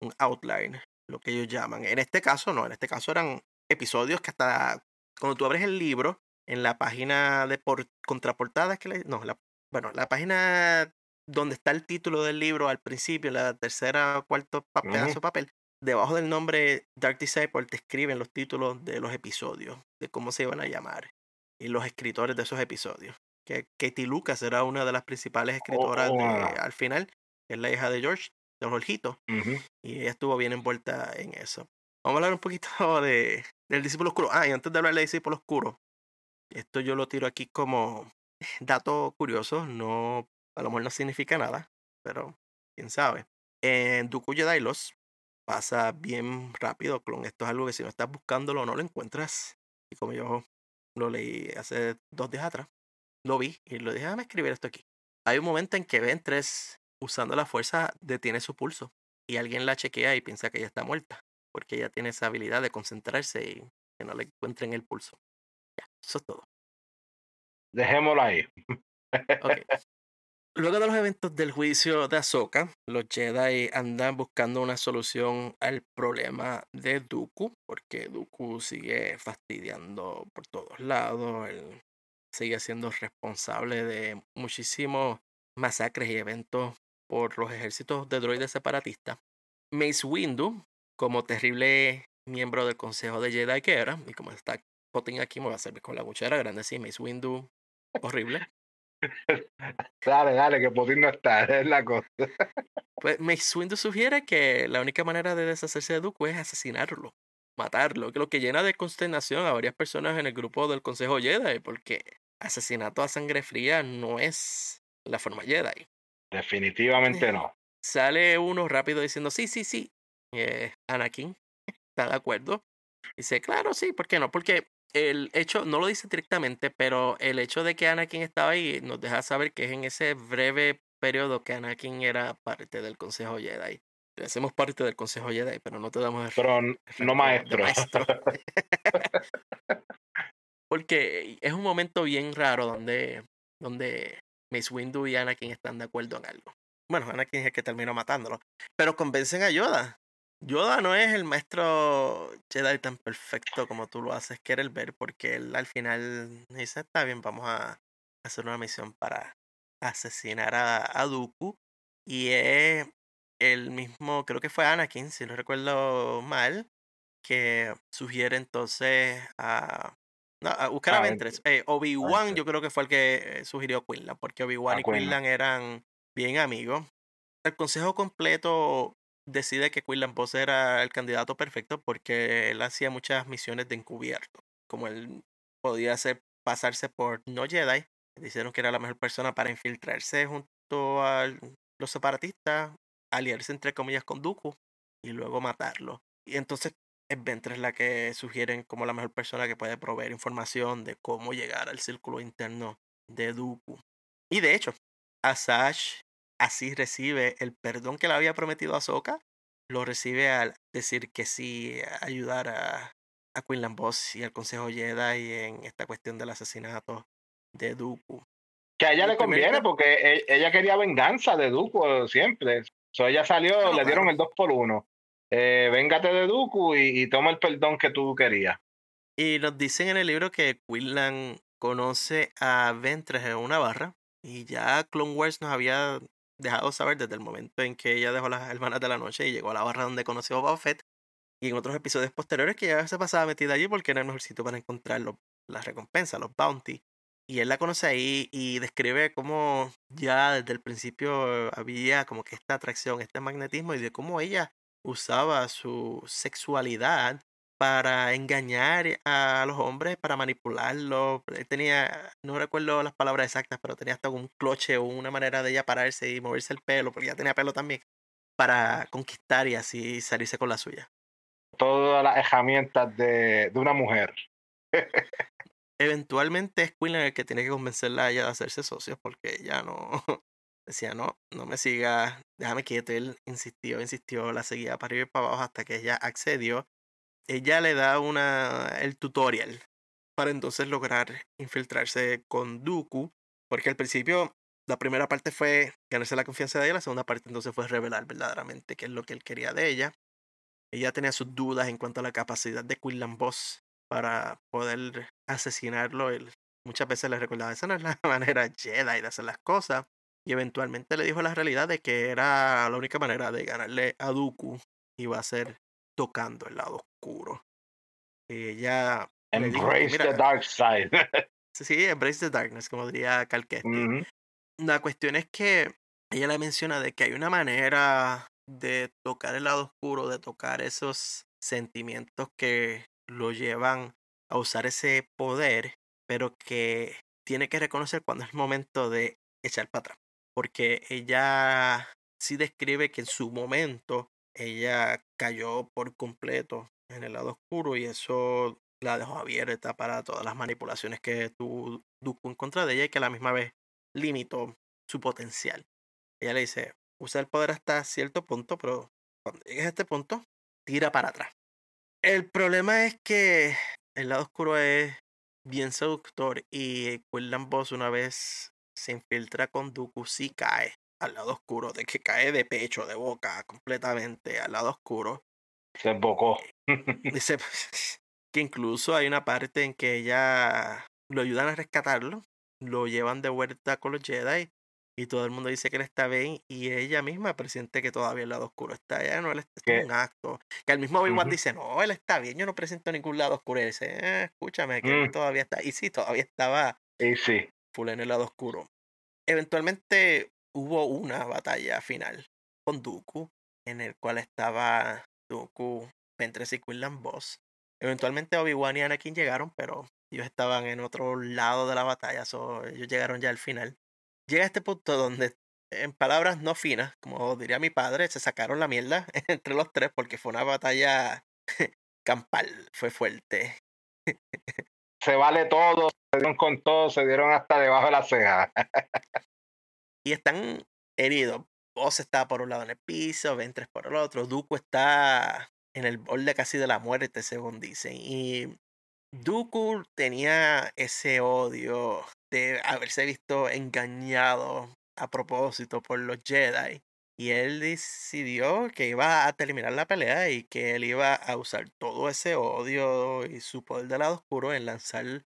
un outline lo que ellos llaman. En este caso, no, en este caso eran episodios que hasta cuando tú abres el libro, en la página de por, contraportada, que no, la, bueno, la página donde está el título del libro al principio, la tercera o cuarto pedazo de papel, debajo del nombre Dark Disciple te escriben los títulos de los episodios, de cómo se iban a llamar, y los escritores de esos episodios. Que Katie Lucas era una de las principales oh, escritoras al final, es la hija de George, de Jorgito. Y ella estuvo bien envuelta en eso. Vamos a hablar un poquito de, del discípulo oscuro. Ah, y antes de hablar del discípulo oscuro, esto yo lo tiro aquí como dato curioso. No, a lo mejor no significa nada, pero quién sabe. En Dooku Jedi los pasa bien rápido, Clon. Esto es algo que si no estás buscándolo no lo encuentras. Y como yo lo leí hace dos días atrás, lo vi y lo dije, déjame escribir esto aquí. Hay un momento en que ven tres usando la fuerza detiene su pulso y alguien la chequea y piensa que ella está muerta, porque ella tiene esa habilidad de concentrarse y que no le encuentren el pulso. Ya, eso es todo. Dejémoslo ahí. Luego de los eventos del juicio de Ahsoka, los Jedi andan buscando una solución al problema de Dooku, porque Dooku sigue fastidiando por todos lados, él sigue siendo responsable de muchísimos masacres y eventos por los ejércitos de droides separatistas. Mace Windu, como terrible miembro del Consejo de Jedi que era, y como está Potin aquí, me va a servir con la cuchara grande, sí, Mace Windu, horrible. dale, dale, que Potin no está, es la cosa. pues Mace Windu sugiere que la única manera de deshacerse de Dooku es asesinarlo, matarlo, que lo que llena de consternación a varias personas en el grupo del Consejo Jedi, porque asesinato a sangre fría no es la forma Jedi. Definitivamente no. Sale uno rápido diciendo, sí, sí, sí. Eh, Anakin está de acuerdo. Dice, claro, sí, ¿por qué no? Porque el hecho, no lo dice directamente, pero el hecho de que Anakin estaba ahí nos deja saber que es en ese breve periodo que Anakin era parte del Consejo Jedi. Hacemos parte del Consejo Jedi, pero no te damos el Pero no maestro. maestro. Porque es un momento bien raro donde, donde Miss Windu y Anakin están de acuerdo en algo. Bueno, Anakin es el que terminó matándolo. Pero convencen a Yoda. Yoda no es el maestro Jedi tan perfecto como tú lo haces querer ver, porque él al final dice, está bien, vamos a hacer una misión para asesinar a, a Dooku. Y es el mismo, creo que fue Anakin, si no recuerdo mal, que sugiere entonces a no, a buscar a Ventres. Eh, Obi-Wan yo creo que fue el que sugirió Quinlan, porque Obi-Wan y Quinlan eran bien amigos. El consejo completo decide que Quinlan Boss era el candidato perfecto porque él hacía muchas misiones de encubierto. Como él podía hacer pasarse por no Jedi, dijeron que era la mejor persona para infiltrarse junto a los separatistas, aliarse entre comillas con Dooku y luego matarlo. Y entonces es la que sugieren como la mejor persona que puede proveer información de cómo llegar al círculo interno de Dooku. Y de hecho, Asash así recibe el perdón que le había prometido a Ahsoka, lo recibe al decir que sí ayudar a, a Quinlan Boss y al Consejo Jedi en esta cuestión del asesinato de Dooku. Que a ella le conviene porque e, ella quería venganza de Dooku siempre. So ella salió, le dieron el 2 por 1 eh, véngate de Dooku y, toma el perdón que tú querías. Y nos dicen en el libro que Quinlan conoce a Ventres en una barra y ya Clone Wars nos había dejado saber desde el momento en que ella dejó las hermanas de la noche y llegó a la barra donde conoció a Boba Fett y en otros episodios posteriores que ya se pasaba metida allí porque era el mejor sitio para encontrar las recompensas, los bounty. Y él la conoce ahí y describe cómo ya desde el principio había como que esta atracción, este magnetismo y de cómo ella usaba su sexualidad para engañar a los hombres, para manipularlos. tenía, no recuerdo las palabras exactas, pero tenía hasta un cloche o una manera de ella pararse y moverse el pelo, porque ya tenía pelo también, para conquistar y así salirse con la suya. Todas las herramientas de, de una mujer. Eventualmente es Quinlan el que tiene que convencerla a ella de hacerse socios, porque ella no, decía, no, no me siga, déjame quieto. Él insistió, insistió, la seguía para arriba y para abajo hasta que ella accedió. Ella le da una, el tutorial para entonces lograr infiltrarse con Dooku, porque al principio la primera parte fue ganarse la confianza de ella, la segunda parte entonces fue revelar verdaderamente qué es lo que él quería de ella. Ella tenía sus dudas en cuanto a la capacidad de Quinlan Boss para poder asesinarlo. Él muchas veces le recordaba, esa no es la manera Jedi de hacer las cosas. Y eventualmente le dijo la realidad de que era la única manera de ganarle a Dooku iba a ser tocando el lado oscuro. Ella. Embrace the dark side. sí, embrace the darkness, como diría Calquetti. La cuestión es que ella le menciona de que hay una manera de tocar el lado oscuro, de tocar esos sentimientos que lo llevan a usar ese poder, pero que tiene que reconocer cuando es el momento de echar para atrás porque ella sí describe que en su momento ella cayó por completo en el lado oscuro y eso la dejó abierta para todas las manipulaciones que tuvo en contra de ella y que a la misma vez limitó su potencial. Ella le dice, usa el poder hasta cierto punto, pero cuando llegues a este punto, tira para atrás. El problema es que el lado oscuro es bien seductor y Quillan Boss una vez se infiltra con Dooku, sí cae al lado oscuro, de que cae de pecho, de boca, completamente al lado oscuro. Se embocó. Dice que incluso hay una parte en que ella lo ayudan a rescatarlo, lo llevan de vuelta con los Jedi y todo el mundo dice que él está bien y ella misma presiente que todavía el lado oscuro está allá, no, él está un acto. Que al mismo obi dice, no, él está bien, yo no presento ningún lado oscuro. Y dice, eh, escúchame, que él mm. todavía está. Y sí, todavía estaba. Y sí en el lado oscuro. Eventualmente hubo una batalla final con Dooku, en el cual estaba Dooku, Ventress y Boss. Eventualmente Obi-Wan y Anakin llegaron, pero ellos estaban en otro lado de la batalla, so ellos llegaron ya al final. Llega este punto donde, en palabras no finas, como diría mi padre, se sacaron la mierda entre los tres porque fue una batalla campal, fue fuerte. se vale todo, se dieron con todo, se dieron hasta debajo de la ceja. Y están heridos. Vos está por un lado en el piso, Ventres por el otro. Dooku está en el borde casi de la muerte, según dicen. Y Dooku tenía ese odio de haberse visto engañado a propósito por los Jedi. Y él decidió que iba a terminar la pelea y que él iba a usar todo ese odio y su poder del lado oscuro en lanzar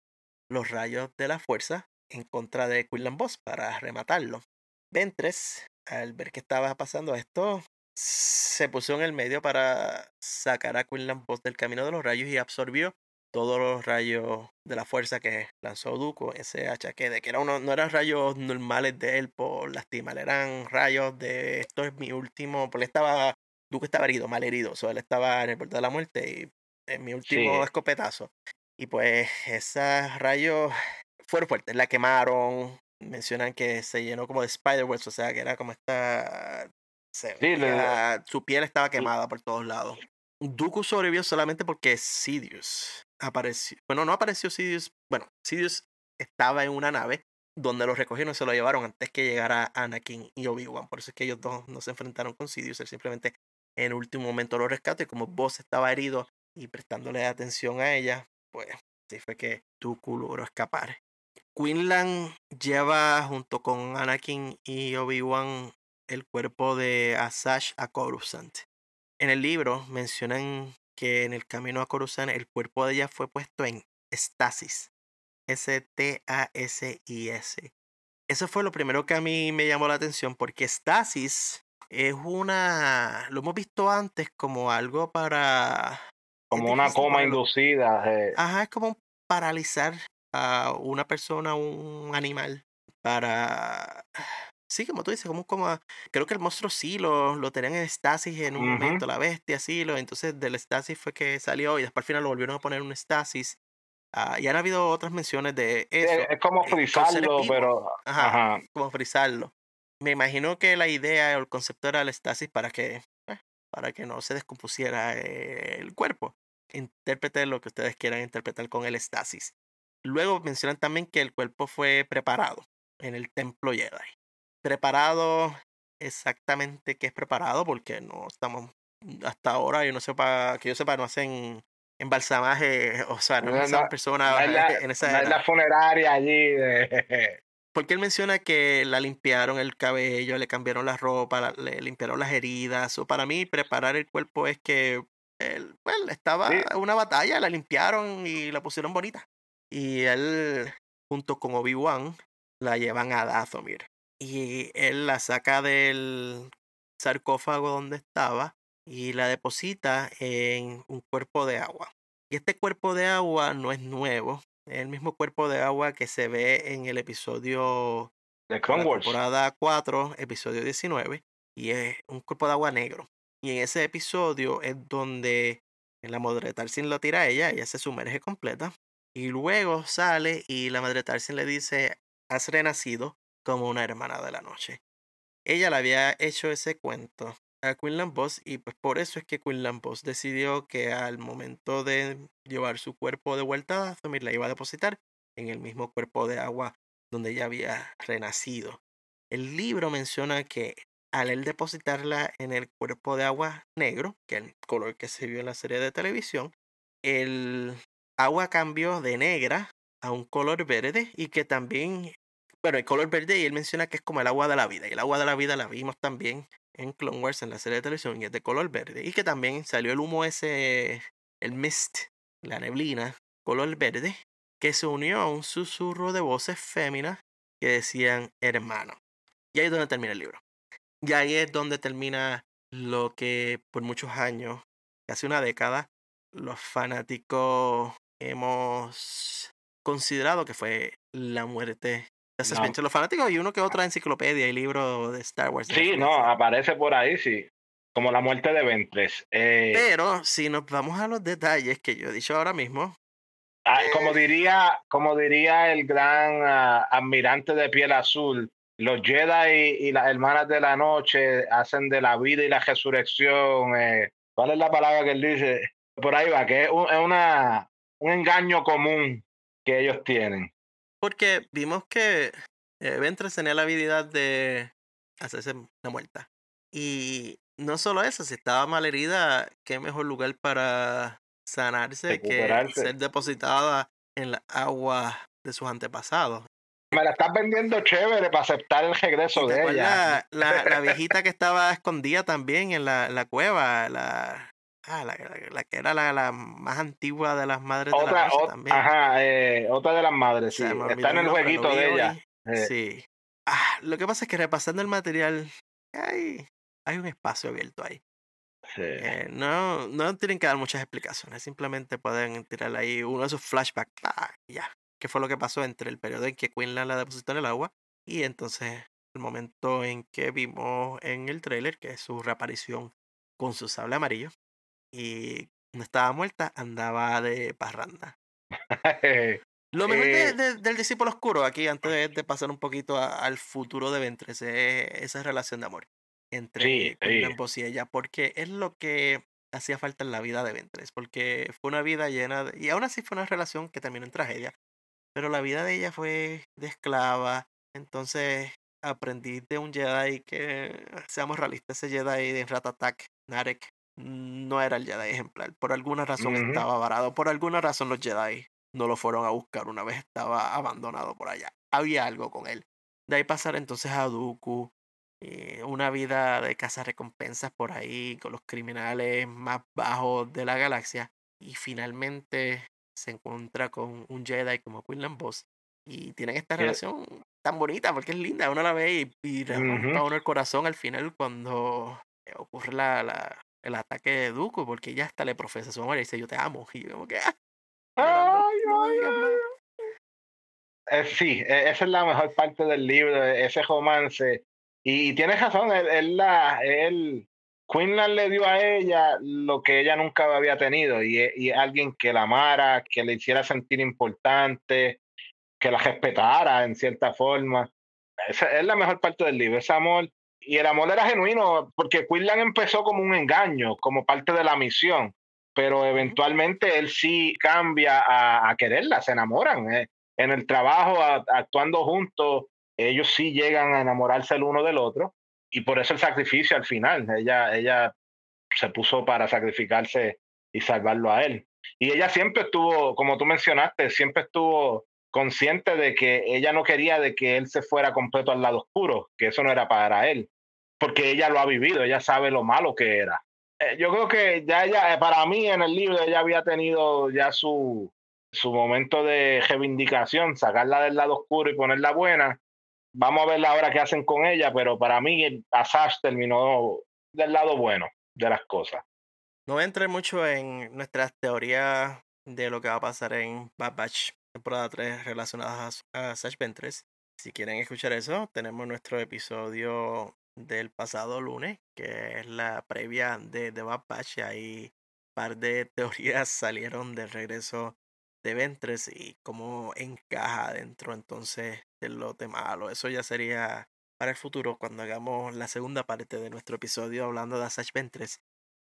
los rayos de la fuerza en contra de Quinlan Boss para rematarlo. Ventres, al ver que estaba pasando esto, se puso en el medio para sacar a Quinlan Boss del camino de los rayos y absorbió todos los rayos de la fuerza que lanzó Duco, ese achaque de que era uno, no eran rayos normales de él por lastimar, eran rayos de esto es mi último, porque estaba, Duco estaba herido, mal herido, o él estaba en el borde de la muerte y en mi último escopetazo. Y pues esos rayos fueron fuertes, la quemaron, mencionan que se llenó como de spiderwebs, o sea que era como esta... su piel estaba quemada por todos lados Dooku sobrevivió solamente porque Sidious apareció. Bueno, no apareció Sidious. Bueno, Sidious estaba en una nave donde lo recogieron y se lo llevaron antes que llegara Anakin y Obi-Wan. Por eso es que ellos dos no se enfrentaron con Sidious. Él simplemente en último momento lo rescató y como Boss estaba herido y prestándole atención a ella, pues así fue que Dooku logró escapar. Quinlan lleva junto con Anakin y Obi-Wan el cuerpo de Asash a Coruscant. En el libro mencionan que en el camino a Coruscant el cuerpo de ella fue puesto en estasis. S-T-A-S-I-S. Eso fue lo primero que a mí me llamó la atención porque estasis es una... Lo hemos visto antes como algo para... Como una coma inducida. Eh. Ajá, es como paralizar a una persona, un animal, para Sí, como tú dices, como, como creo que el monstruo sí lo, lo tenían en estasis en un momento, la bestia sí, lo, entonces del estasis fue que salió y después al final lo volvieron a poner en un estasis. Ah, y han habido otras menciones de eso. es como frizarlo, pero... Ajá, como frizarlo. Me imagino que la idea o el concepto era el estasis para que, eh, para que no se descompusiera el cuerpo. Interprete lo que ustedes quieran interpretar con el estasis. Luego mencionan también que el cuerpo fue preparado en el templo Jedi preparado exactamente qué es preparado, porque no estamos hasta ahora, yo no sepa, que yo sepa, no hacen embalsamaje, o sea, no, es esa persona en esa la funeraria allí. Porque él menciona que la limpiaron el cabello, le cambiaron la ropa, le limpiaron las heridas. O para mí, preparar el cuerpo es que él, well, estaba una batalla, la limpiaron y la pusieron bonita. Y él, junto con Obi-Wan, la llevan a Dathomir y él la saca del sarcófago donde estaba y la deposita en un cuerpo de agua. Y este cuerpo de agua no es nuevo, es el mismo cuerpo de agua que se ve en el episodio de Clone Wars. temporada 4, episodio 19, y es un cuerpo de agua negro. Y en ese episodio es donde en la madre Tarsin lo tira a ella, ella se sumerge completa, y luego sale y la madre Tarsin le dice, has renacido, como una hermana de la noche. Ella le había hecho ese cuento a Quinlan Boss y pues por eso es que Quinlan Boss decidió que al momento de llevar su cuerpo de vuelta a Dathomir la iba a depositar en el mismo cuerpo de agua donde ella había renacido. El libro menciona que al él depositarla en el cuerpo de agua negro, que es el color que se vio en la serie de televisión, el agua cambió de negra a un color verde y que también bueno, el color verde, y él menciona que es como el agua de la vida. Y el agua de la vida la vimos también en Clone Wars, en la serie de televisión, y es de color verde. Y que también salió el humo ese, el mist, la neblina, color verde, que se unió a un susurro de voces féminas que decían hermano. Y ahí es donde termina el libro. Y ahí es donde termina lo que por muchos años, casi una década, los fanáticos hemos considerado que fue la muerte los fanáticos y uno que otra enciclopedia y libro de Star Wars. Sí, no, aparece por ahí, sí. Como la muerte de Ventres. Eh Pero si nos vamos a los detalles que yo he dicho ahora mismo. Ah, como eh diría, como diría el gran uh, admirante de piel azul, los Jedi y, las hermanas de la noche hacen de la vida y la resurrección. Eh, ¿Cuál es la palabra que él dice? Por ahí va, que es, un, es una, un engaño común que ellos tienen. Porque vimos que eh, Ventres tenía la habilidad de hacerse una muerta. Y no solo eso, si estaba mal herida, qué mejor lugar para sanarse que ser depositada en la agua de sus antepasados. Me la estás vendiendo chévere para aceptar el regreso de ella. La, la, viejita que estaba escondida también en la, la cueva, la, Ah, la, la, que era la, la, más antigua de las madres de la también. Ajá, eh, otra de las madres, sí. Está en el jueguito de ella. Eh. Sí. Ah, lo que pasa es que repasando el material, hay, hay un espacio abierto ahí. Sí. Eh, no, no tienen que dar muchas explicaciones, simplemente pueden tirar ahí uno de esos flashbacks. ya. ¿Qué fue lo que pasó entre el periodo en que Quinlan la depositó en el agua y entonces el momento en que vimos en el trailer, que es su reaparición con su sable amarillo? Y no estaba muerta, andaba de parranda. Lo mejor eh. del discípulo oscuro, aquí antes de, pasar un poquito al futuro de Ventres, es esa relación de amor entre ambos y ella, porque es lo que hacía falta en la vida de Ventres, porque fue una vida llena de... Y aún así fue una relación que terminó en tragedia, pero la vida de ella fue de esclava, entonces aprendí de un Jedi que, seamos realistas, ese Jedi de Ratatak, Narek, no era el Jedi ejemplar. Por alguna razón estaba varado. Por alguna razón los Jedi no lo fueron a buscar una vez estaba abandonado por allá. Había algo con él. De ahí pasar entonces a Dooku. Eh, una vida de recompensas por ahí con los criminales más bajos de la galaxia. Y finalmente se encuentra con un Jedi como Quinlan Boss. Y tienen esta relación tan bonita porque es linda. Uno la ve y, y le a uno el corazón al final cuando ocurre la, la, el ataque de Dooku. Porque ella hasta le profesa su amor y dice: Yo te amo. Y yo, como que. Ah, eh, sí, e, esa es la mejor parte del libro, e, ese romance. Y, tienes razón, él, la, él, Quinlan le dio a ella lo que ella nunca había tenido, y, e, y alguien que la amara, que le hiciera sentir importante, que la respetara en cierta forma. Esa es la mejor parte del libro, ese amor. Y el amor era genuino, porque Quinlan empezó como un engaño, como parte de la misión, pero eventualmente él sí cambia a, a quererla, se enamoran. Eh en el trabajo, actuando juntos, ellos sí llegan a enamorarse el uno del otro y por eso el sacrificio al final. Ella, ella se puso para sacrificarse y salvarlo a él. Y ella siempre estuvo, como tú mencionaste, siempre estuvo consciente de que ella no quería de que él se fuera completo al lado oscuro, que eso no era para él, porque ella lo ha vivido, ella sabe lo malo que era. Eh, yo creo que ya ella, eh, para mí en el libro, ella había tenido ya su, su momento de reivindicación, sacarla del lado oscuro y ponerla buena. Vamos a ver la hora que hacen con ella, pero para mí Asash terminó del lado bueno de las cosas. No entré mucho en nuestras teorías de lo que va a pasar en Bad Batch temporada 3 relacionadas a Asash Ventress. Si quieren escuchar eso, tenemos nuestro episodio del pasado lunes, que es la previa de, de Bad Batch. Ahí un par de teorías salieron del regreso de Ventres y cómo encaja dentro entonces del lote malo. Eso ya sería para el futuro, cuando hagamos la segunda parte de nuestro episodio hablando de Asach Ventres,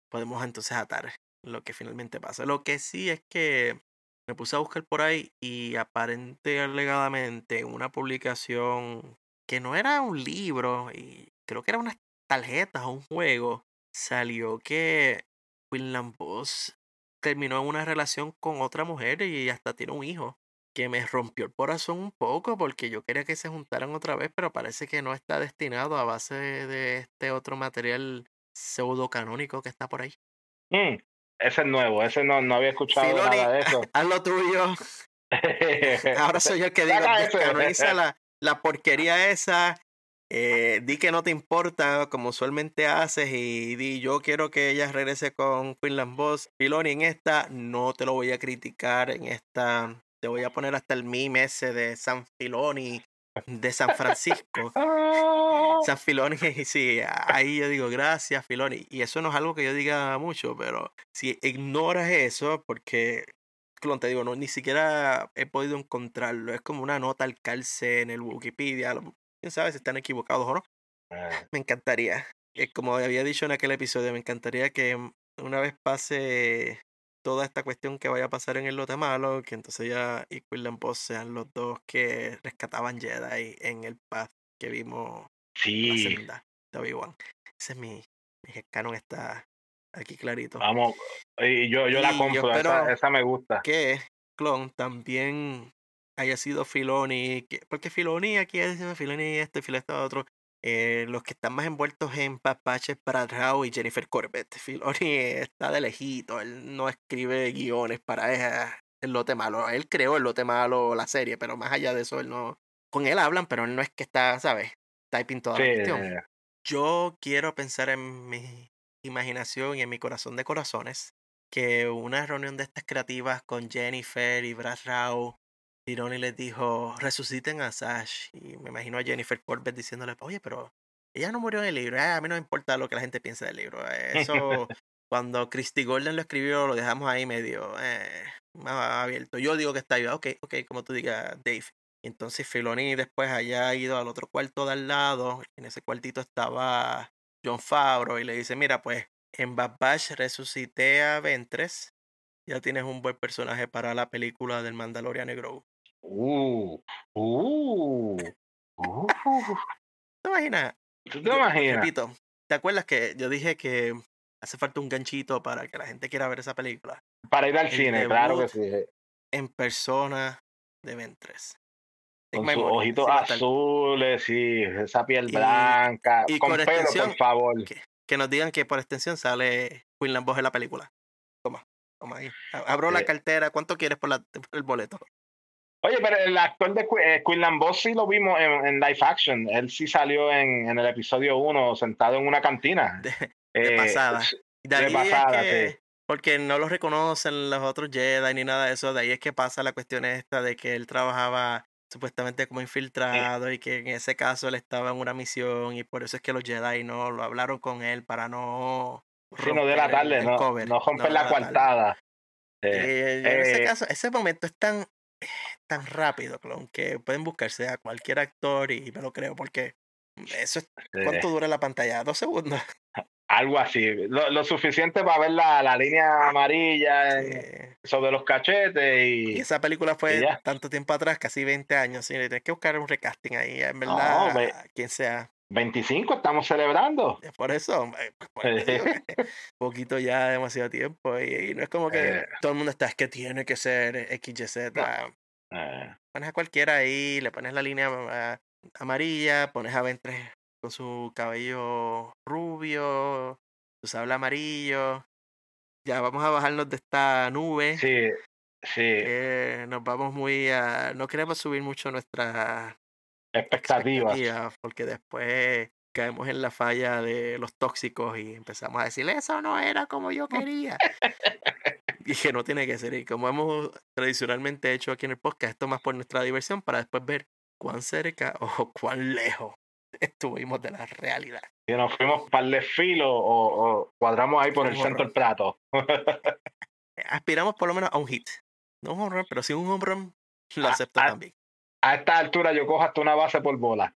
podemos entonces atar lo que finalmente pasa. Lo que sí es que me puse a buscar por ahí y aparente alegadamente una publicación que no era un libro y creo que era unas tarjetas o un juego, salió que Quinlan Boss terminó en una relación con otra mujer y hasta tiene un hijo. Que me rompió el corazón un poco porque yo quería que se juntaran otra vez, pero parece que no está destinado a base de este otro material pseudo canónico que está por ahí. Mm, ese es nuevo, ese no, no había escuchado nada de eso. Haz lo tuyo. Ahora soy yo el que digo, canoniza la, la porquería esa eh, di que no te importa, como usualmente haces, y di yo quiero que ella regrese con Quinlan Boss. Filoni, en esta no te lo voy a criticar, en esta te voy a poner hasta el meme ese de San Filoni de San Francisco. San Filoni, sí, ahí yo digo gracias Filoni. Y eso no es algo que yo diga mucho, pero si ignoras eso, porque te digo, no, ni siquiera he podido encontrarlo. Es como una nota al calce en el Wikipedia quién sabe si están equivocados o no. Ah. Me encantaría, eh, como había dicho en aquel episodio, me encantaría que mm, una vez pase toda esta cuestión que vaya a pasar en el lote malo, que entonces ya y Quillan Boss sean los dos que rescataban Jedi en el path que vimos sí. la de Obi-Wan. Ese es mi, mi canon está aquí clarito. Vamos, y yo, yo la compro, esa, esa, me gusta. Que Clon también haya sido Filoni, porque Filoni aquí es Filoni este, Filoni este otro. Eh, los que están más envueltos en papaches para Rao y Jennifer Corbett. Filoni está de lejito, él no escribe guiones para el lote malo. Él creó el lote malo, la serie, pero más allá de eso, él no. Con él hablan, pero él no es que está, ¿sabes? Typing toda la cuestión. Yo quiero pensar en mi imaginación y en mi corazón de corazones que una reunión de estas creativas con Jennifer y Brad Rao Tironi les dijo, resuciten a Sash. Y me imagino a Jennifer Corbett diciéndole, oye, pero ella no murió en el libro. Ah, a mí no me importa lo que la gente piense del libro. Eso, cuando Christy Golden lo escribió, lo dejamos ahí medio eh, más abierto. Yo digo que está ahí. Ok, ok, como tú digas, Dave. Y entonces Filoni después haya ido al otro cuarto de al lado. En ese cuartito estaba John Favreau y le dice, mira, pues en Bad Batch resucité a Ventres, ya tienes un buen personaje para la película del Mandalorian Negro. Uh, uh, uh. ¿Te imaginas? ¿Tú te imaginas? Repito, ¿te acuerdas que yo dije que hace falta un ganchito para que la gente quiera ver esa película? Para ir al El cine, claro que sí. En persona de Ventres. Con sus ojitos azules, sí, esa piel Y- blanca, y con con pelo, extensión, por favor. que, que nos digan que por extensión sale Queen Boss en la película. Toma, toma ahí. Abro la Eh. cartera. ¿Cuánto quieres por, la, por el boleto? Oye, pero el actor de eh, Quinlan Boss sí lo vimos en, en live action. Él sí salió en, en el episodio 1 sentado en una cantina. De, Eh, pasada. de pasada, es que, sí. porque no lo reconocen los otros Jedi ni nada de eso. De ahí es que pasa la cuestión esta de que él trabajaba supuestamente como infiltrado y que en ese caso él estaba en una misión y por eso es que los Jedi no lo hablaron con él para no Sí, no de la el- tarde, el no, cover, no romper no la coartada. Eh, en ese eh, caso, ese momento es tan, tan rápido, clon, que pueden buscarse a cualquier actor y me lo creo, porque eso es, ¿cuánto dura la pantalla? ¿Dos segundos? algo así. Lo, lo suficiente para ver la, la línea amarilla en- Eh, sobre los cachetes y y. esa película fue tanto tiempo atrás, casi 20 años, sí, tienes que buscar un recasting ahí, en verdad, ve- quien sea. 25 estamos celebrando. Por eso, pues, por eso digo que poquito ya, demasiado tiempo, y, y no es como que Eh. todo el mundo está, es que tiene que ser XYZ. Eh, pones a cualquiera ahí, le pones la línea ah, amarilla, pones a Ventres con su cabello rubio, su sable amarillo. Ya vamos a bajarnos de esta nube. sí, sí, nos vamos muy a. No queremos subir mucho nuestras expectativas. expectativas, porque después caemos en la falla de los tóxicos y empezamos a decir, eso no era como yo quería. Y que no tiene que ser. Y como hemos tradicionalmente hecho aquí en el podcast, esto más por nuestra diversión, para después ver cuán cerca o cuán lejos estuvimos de la realidad. Si nos fuimos para el filo o, o cuadramos ahí por el centro del plato. Aspiramos por lo menos a un hit. No un home run, pero sí un home run, lo acepto también. A esta altura yo cojo hasta una base por bola.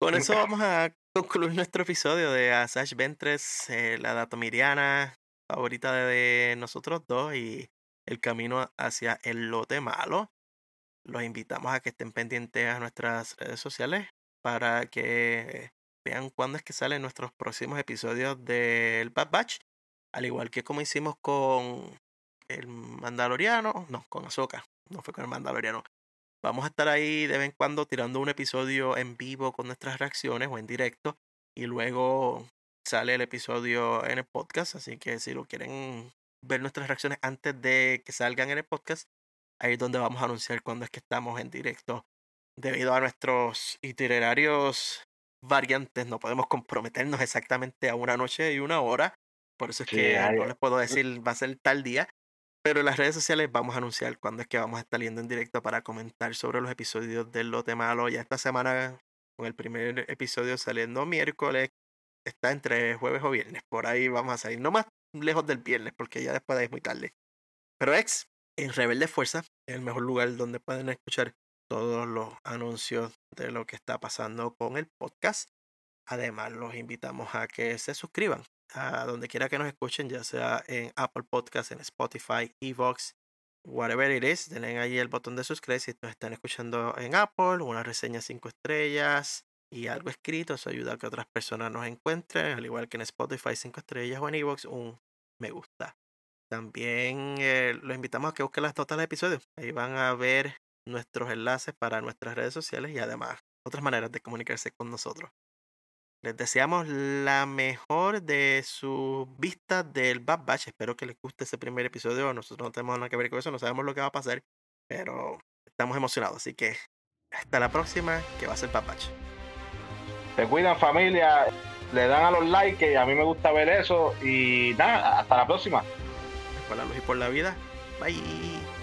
Con eso vamos a concluir nuestro episodio de Asash Ventres, eh, la datomiriana favorita de, nosotros dos y el camino hacia el lote malo. Los invitamos a que estén pendientes a nuestras redes sociales para que vean cuándo es que salen nuestros próximos episodios del Bad Batch. Al igual que como hicimos con el Mandaloriano, no, con Ahsoka, no fue con el Mandaloriano. Vamos a estar ahí de vez en cuando tirando un episodio en vivo con nuestras reacciones o en directo. Y luego sale el episodio en el podcast. Así que si lo quieren ver nuestras reacciones antes de que salgan en el podcast, ahí es donde vamos a anunciar cuándo es que estamos en directo. Debido a nuestros itinerarios variantes, no podemos comprometernos exactamente a una noche y una hora. Por eso es que no les puedo decir va a ser tal día. Pero en las redes sociales vamos a anunciar cuándo es que vamos a estar yendo en directo para comentar sobre los episodios del Lote Malo. Ya esta semana, con el primer episodio saliendo miércoles, está entre jueves o viernes. Por ahí vamos a salir. No más lejos del viernes, porque ya después es muy tarde. Pero ex, en Rebelde Fuerza, es el mejor lugar donde pueden escuchar todos los anuncios de lo que está pasando con el podcast. Además, los invitamos a que se suscriban a donde quiera que nos escuchen, ya sea en Apple Podcast, en Spotify, Evox, whatever it is. Denle ahí el botón de suscribir si nos están escuchando en Apple, una reseña 5 estrellas y algo escrito. Eso ayuda a que otras personas nos encuentren, al igual que en Spotify 5 estrellas o en Evox, un me gusta. También eh, los invitamos a que busquen las notas del episodio. Ahí van a ver nuestros enlaces para nuestras redes sociales y además otras maneras de comunicarse con nosotros. Les deseamos la mejor de sus vistas del Bad Batch. Espero que les guste ese primer episodio. Nosotros no tenemos nada que ver con eso, no sabemos lo que va a pasar, pero estamos emocionados. Así que hasta la próxima, que va a ser Bad Batch. Se cuidan familia, le dan a los likes, que a mí me gusta ver eso. Y nada, hasta la próxima. Por la luz y por la vida. Bye.